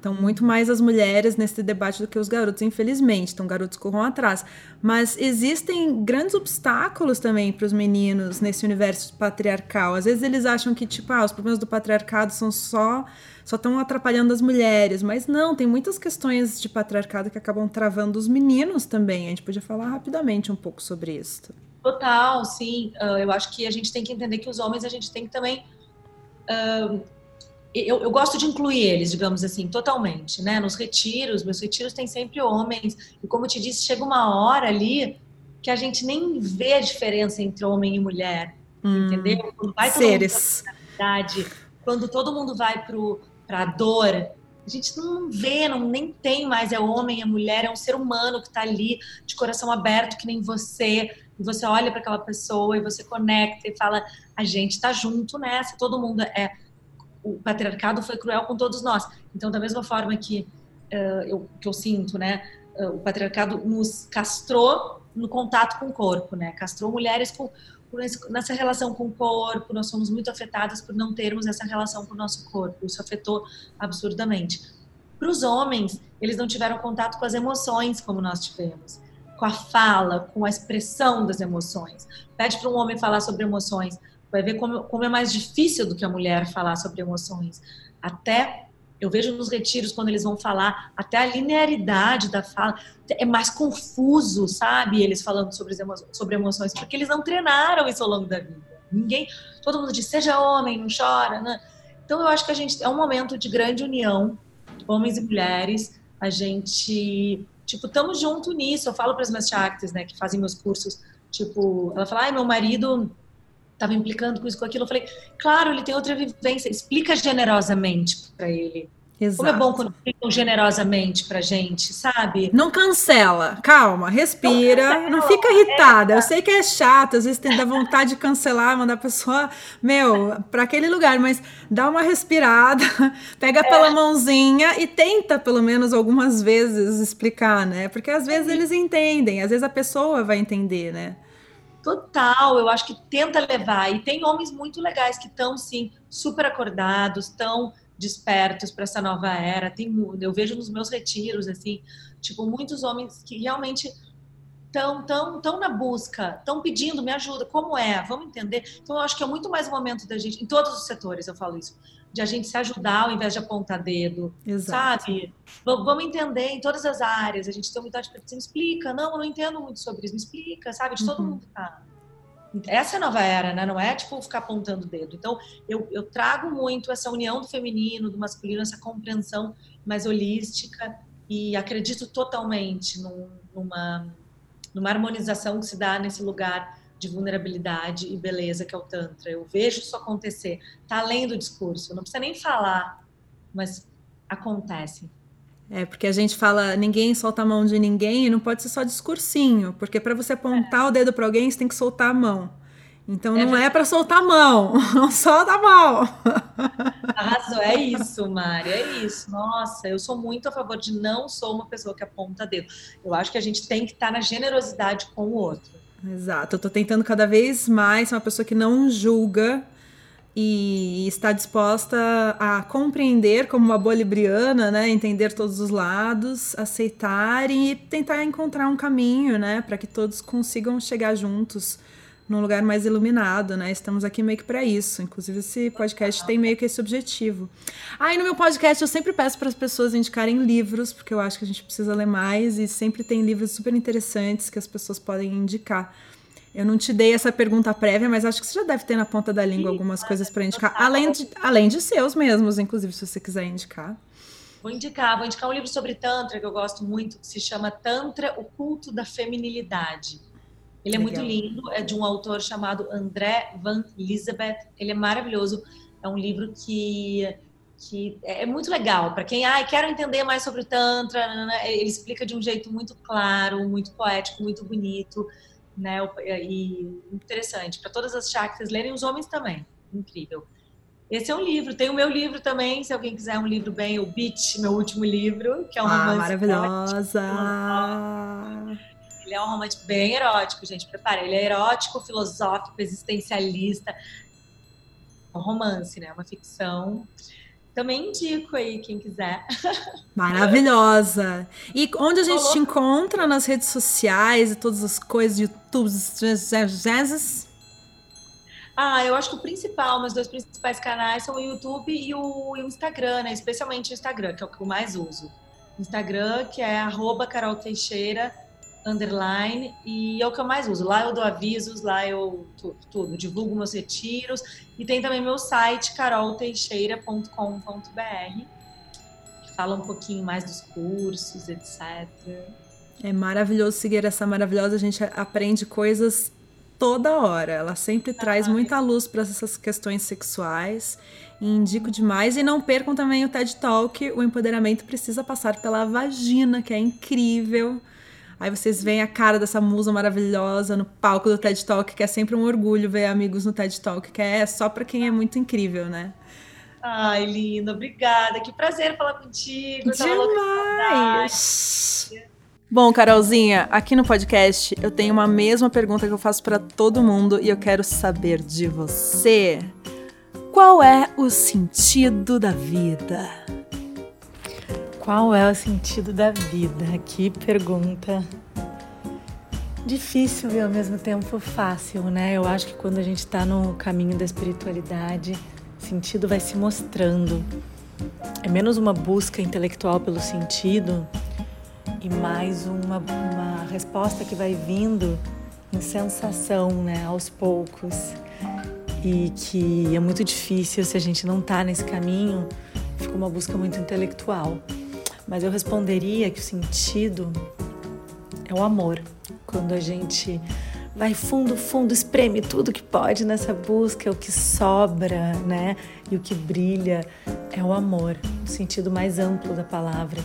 Então, muito mais as mulheres nesse debate do que os garotos, infelizmente. Então, garotos corram atrás. Mas existem grandes obstáculos também para os meninos nesse universo patriarcal. Às vezes eles acham que, tipo, ah, os problemas do patriarcado são só só estão atrapalhando as mulheres, mas não, tem muitas questões de patriarcado que acabam travando os meninos também. A gente podia falar rapidamente um pouco sobre isso. Total, sim. Uh, eu acho que a gente tem que entender que os homens a gente tem que também uh, eu, eu, gosto de incluir eles, digamos assim, totalmente, né? Nos retiros, meus retiros tem sempre homens. E como eu te disse, chega uma hora ali que a gente nem vê a diferença entre homem e mulher, hum, entendeu? Quando vai todo seres. mundo quando todo mundo vai para a dor, a gente não vê, não, nem tem mais, é homem, é mulher, é um ser humano que está ali de coração aberto, que nem você. E você olha para aquela pessoa e você conecta e fala: a gente está junto nessa, todo mundo é o patriarcado foi cruel com todos nós. Então, da mesma forma que, uh, eu, que eu sinto, né, uh, o patriarcado nos castrou no contato com o corpo, né, castrou mulheres com, nessa relação com o corpo, nós somos muito afetadas por não termos essa relação com o nosso corpo, isso afetou absurdamente. Para os homens, eles não tiveram contato com as emoções como nós tivemos, com a fala, com a expressão das emoções. Pede para um homem falar sobre emoções, vai ver como, como é mais difícil do que a mulher falar sobre emoções. Até eu vejo nos retiros quando eles vão falar, até a linearidade da fala é mais confuso, sabe? Eles falando sobre, emo sobre emoções, porque eles não treinaram isso ao longo da vida. Ninguém, todo mundo diz, seja homem, não chora, né? Então eu acho que a gente é um momento de grande união, homens e mulheres. A gente, tipo, estamos junto nisso. Eu falo para as minhas chactas, né, que fazem meus cursos, tipo, ela fala, ai, meu marido estava implicando com isso, com aquilo. Eu falei, claro, ele tem outra vivência, explica generosamente para ele. Exato. Como é bom quando explicam generosamente pra gente, sabe? Não cancela, calma, respira, não, não fica irritada. É. Eu sei que é chato, às vezes tem da vontade de cancelar, mandar a pessoa, meu, para aquele lugar, mas dá uma respirada, pega é. pela mãozinha e tenta pelo menos algumas vezes explicar, né? Porque às vezes eles entendem, às vezes a pessoa vai entender, né? Total, eu acho que tenta levar. E tem homens muito legais que estão, sim, super acordados, estão despertos para essa nova era. Tem, eu vejo nos meus retiros, assim, tipo, muitos homens que realmente tão, tão, tão na busca, estão pedindo, me ajuda, como é? Vamos entender. Então, eu acho que é muito mais o momento da gente, em todos os setores eu falo isso, de a gente se ajudar ao invés de apontar dedo, Exato. sabe? Vamos entender em todas as áreas. A gente tem humildade para dizer, me explica. Não, eu não entendo muito sobre isso, me explica, sabe? De todo uhum. mundo tá. Essa é a nova era, né? Não é tipo ficar apontando o dedo. Então, eu, eu trago muito essa união do feminino, do masculino, essa compreensão mais holística e acredito totalmente num, numa, numa harmonização que se dá nesse lugar de vulnerabilidade e beleza que é o Tantra. Eu vejo isso acontecer. Tá além do discurso, não precisa nem falar, mas acontece. É, porque a gente fala ninguém solta a mão de ninguém e não pode ser só discursinho, porque para você apontar é. o dedo para alguém, você tem que soltar a mão. Então é não é, é para soltar a mão, não solta a mão. Arrasou, é isso, Mari, é isso. Nossa, eu sou muito a favor de não sou uma pessoa que aponta dedo. Eu acho que a gente tem que estar na generosidade com o outro. Exato, eu tô tentando cada vez mais ser uma pessoa que não julga e está disposta a compreender como uma boa libriana, né, entender todos os lados, aceitar e tentar encontrar um caminho, né, para que todos consigam chegar juntos num lugar mais iluminado, né? Estamos aqui meio que para isso. Inclusive esse podcast tem meio que esse objetivo. Ah, e no meu podcast eu sempre peço para as pessoas indicarem livros, porque eu acho que a gente precisa ler mais e sempre tem livros super interessantes que as pessoas podem indicar. Eu não te dei essa pergunta prévia, mas acho que você já deve ter na ponta da língua algumas coisas para indicar, além de, além de seus mesmos, inclusive, se você quiser indicar. Vou indicar, vou indicar um livro sobre Tantra que eu gosto muito, que se chama Tantra, o culto da feminilidade. Ele é Legal. muito lindo, é de um autor chamado André Van Elizabeth. Ele é maravilhoso. É um livro que, que é muito legal para quem, ai, quero entender mais sobre o Tantra. Ele explica de um jeito muito claro, muito poético, muito bonito né? E interessante para todas as chakras lerem, os homens também. Incrível. Esse é um livro. Tem o meu livro também, se alguém quiser um livro bem, o Beach, meu último livro, que é ah, romance maravilhosa. Ele é um romance bem erótico, gente. Prepara. Ele é erótico, filosófico, existencialista. É um romance, né? Uma ficção. Também indico aí, quem quiser. Maravilhosa! E onde a gente Falou. te encontra nas redes sociais e todas as coisas, YouTube, jazzes? Ah, eu acho que o principal, meus dois principais canais são o YouTube e o Instagram, né? Especialmente o Instagram, que é o que eu mais uso. Instagram, que é arroba Carol Teixeira, underline, e é o que eu mais uso. Lá eu dou avisos, lá eu tudo, tudo divulgo meus retiros, e tem também meu site, carolteixeira.com.br, que fala um pouquinho mais dos cursos, etc. É maravilhoso seguir essa maravilhosa, a gente aprende coisas toda hora. Ela sempre traz muita luz para essas questões sexuais. E indico demais. E não percam também o TED Talk. O empoderamento precisa passar pela vagina, que é incrível. Aí vocês veem a cara dessa musa maravilhosa no palco do TED Talk, que é sempre um orgulho ver amigos no TED Talk, que é só para quem é muito incrível, né? Ai, linda, obrigada. Que prazer falar contigo. Demais! Bom, Carolzinha, aqui no podcast eu tenho uma mesma pergunta que eu faço para todo mundo e eu quero saber de você. Qual é o sentido da vida? Qual é o sentido da vida? Que pergunta difícil e ao mesmo tempo fácil, né? Eu acho que quando a gente está no caminho da espiritualidade, sentido vai se mostrando. É menos uma busca intelectual pelo sentido e mais uma, uma resposta que vai vindo em sensação, né, aos poucos. E que é muito difícil se a gente não está nesse caminho, fica uma busca muito intelectual. Mas eu responderia que o sentido é o amor. Quando a gente vai fundo, fundo, espreme tudo que pode nessa busca, o que sobra, né? E o que brilha é o amor, o sentido mais amplo da palavra.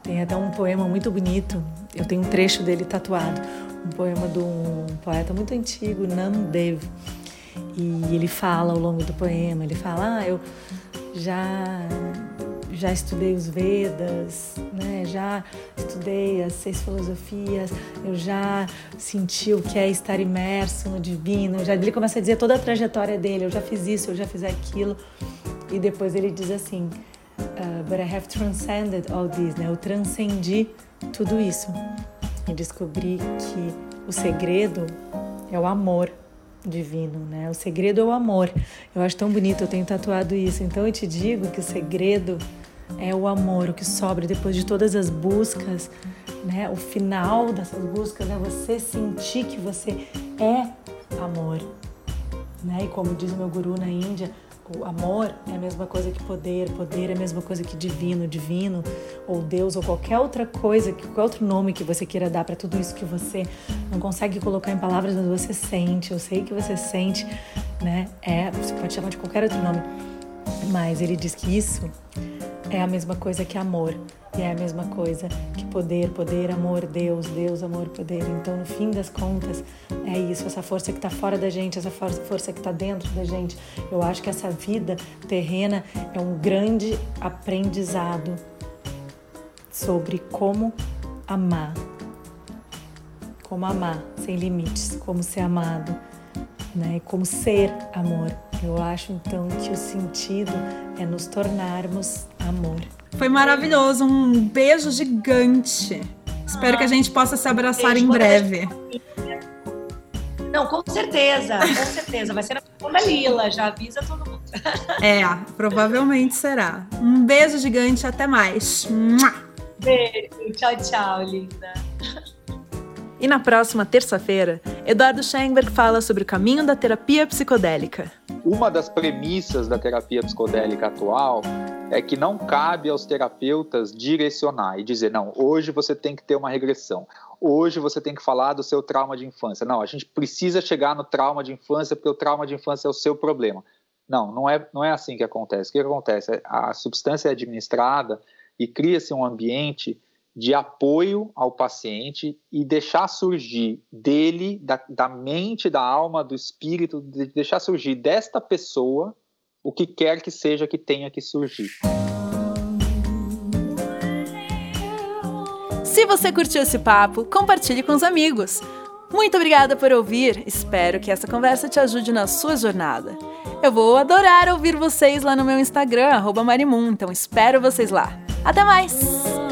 Tem até um poema muito bonito, eu tenho um trecho dele tatuado, um poema de um poeta muito antigo, Namdev. E ele fala ao longo do poema, ele fala: "Ah, eu já já estudei os Vedas, né? já estudei as seis filosofias, eu já senti o que é estar imerso no divino. Já ele começa a dizer toda a trajetória dele, eu já fiz isso, eu já fiz aquilo. E depois ele diz assim, uh, but I have transcended all this, né? Eu transcendi tudo isso. e descobri que o segredo é o amor divino, né? O segredo é o amor. Eu acho tão bonito, eu tenho tatuado isso. Então eu te digo que o segredo é o amor, o que sobra depois de todas as buscas, né? O final dessas buscas é você sentir que você é amor, né? E como diz o meu guru na Índia, o amor é a mesma coisa que poder, poder é a mesma coisa que divino, divino, ou Deus, ou qualquer outra coisa, qualquer outro nome que você queira dar para tudo isso que você não consegue colocar em palavras, mas você sente. Eu sei que você sente, né? É, você pode chamar de qualquer outro nome, mas ele diz que isso é a mesma coisa que amor. E é a mesma coisa que poder, poder, amor, Deus, Deus, amor, poder. Então, no fim das contas, é isso, essa força que está fora da gente, essa força que está dentro da gente. Eu acho que essa vida terrena é um grande aprendizado sobre como amar. Como amar sem limites, como ser amado, né? Como ser amor. Eu acho então que o sentido é nos tornarmos amor. Foi maravilhoso, um beijo gigante. Espero ah, que a gente possa se abraçar em breve. Não, com certeza, com certeza. Vai ser na segunda lila, já avisa todo mundo. É, provavelmente será. Um beijo gigante, até mais. Beijo, tchau, tchau, linda. E na próxima terça-feira, Eduardo Schenberg fala sobre o caminho da terapia psicodélica. Uma das premissas da terapia psicodélica atual é que não cabe aos terapeutas direcionar e dizer, não, hoje você tem que ter uma regressão, hoje você tem que falar do seu trauma de infância. Não, a gente precisa chegar no trauma de infância porque o trauma de infância é o seu problema. Não, não é, não é assim que acontece. O que acontece? A substância é administrada e cria-se um ambiente de apoio ao paciente e deixar surgir dele, da, da mente, da alma, do espírito, de deixar surgir desta pessoa o que quer que seja que tenha que surgir. Se você curtiu esse papo, compartilhe com os amigos. Muito obrigada por ouvir. Espero que essa conversa te ajude na sua jornada. Eu vou adorar ouvir vocês lá no meu Instagram, Marimun, então espero vocês lá. Até mais!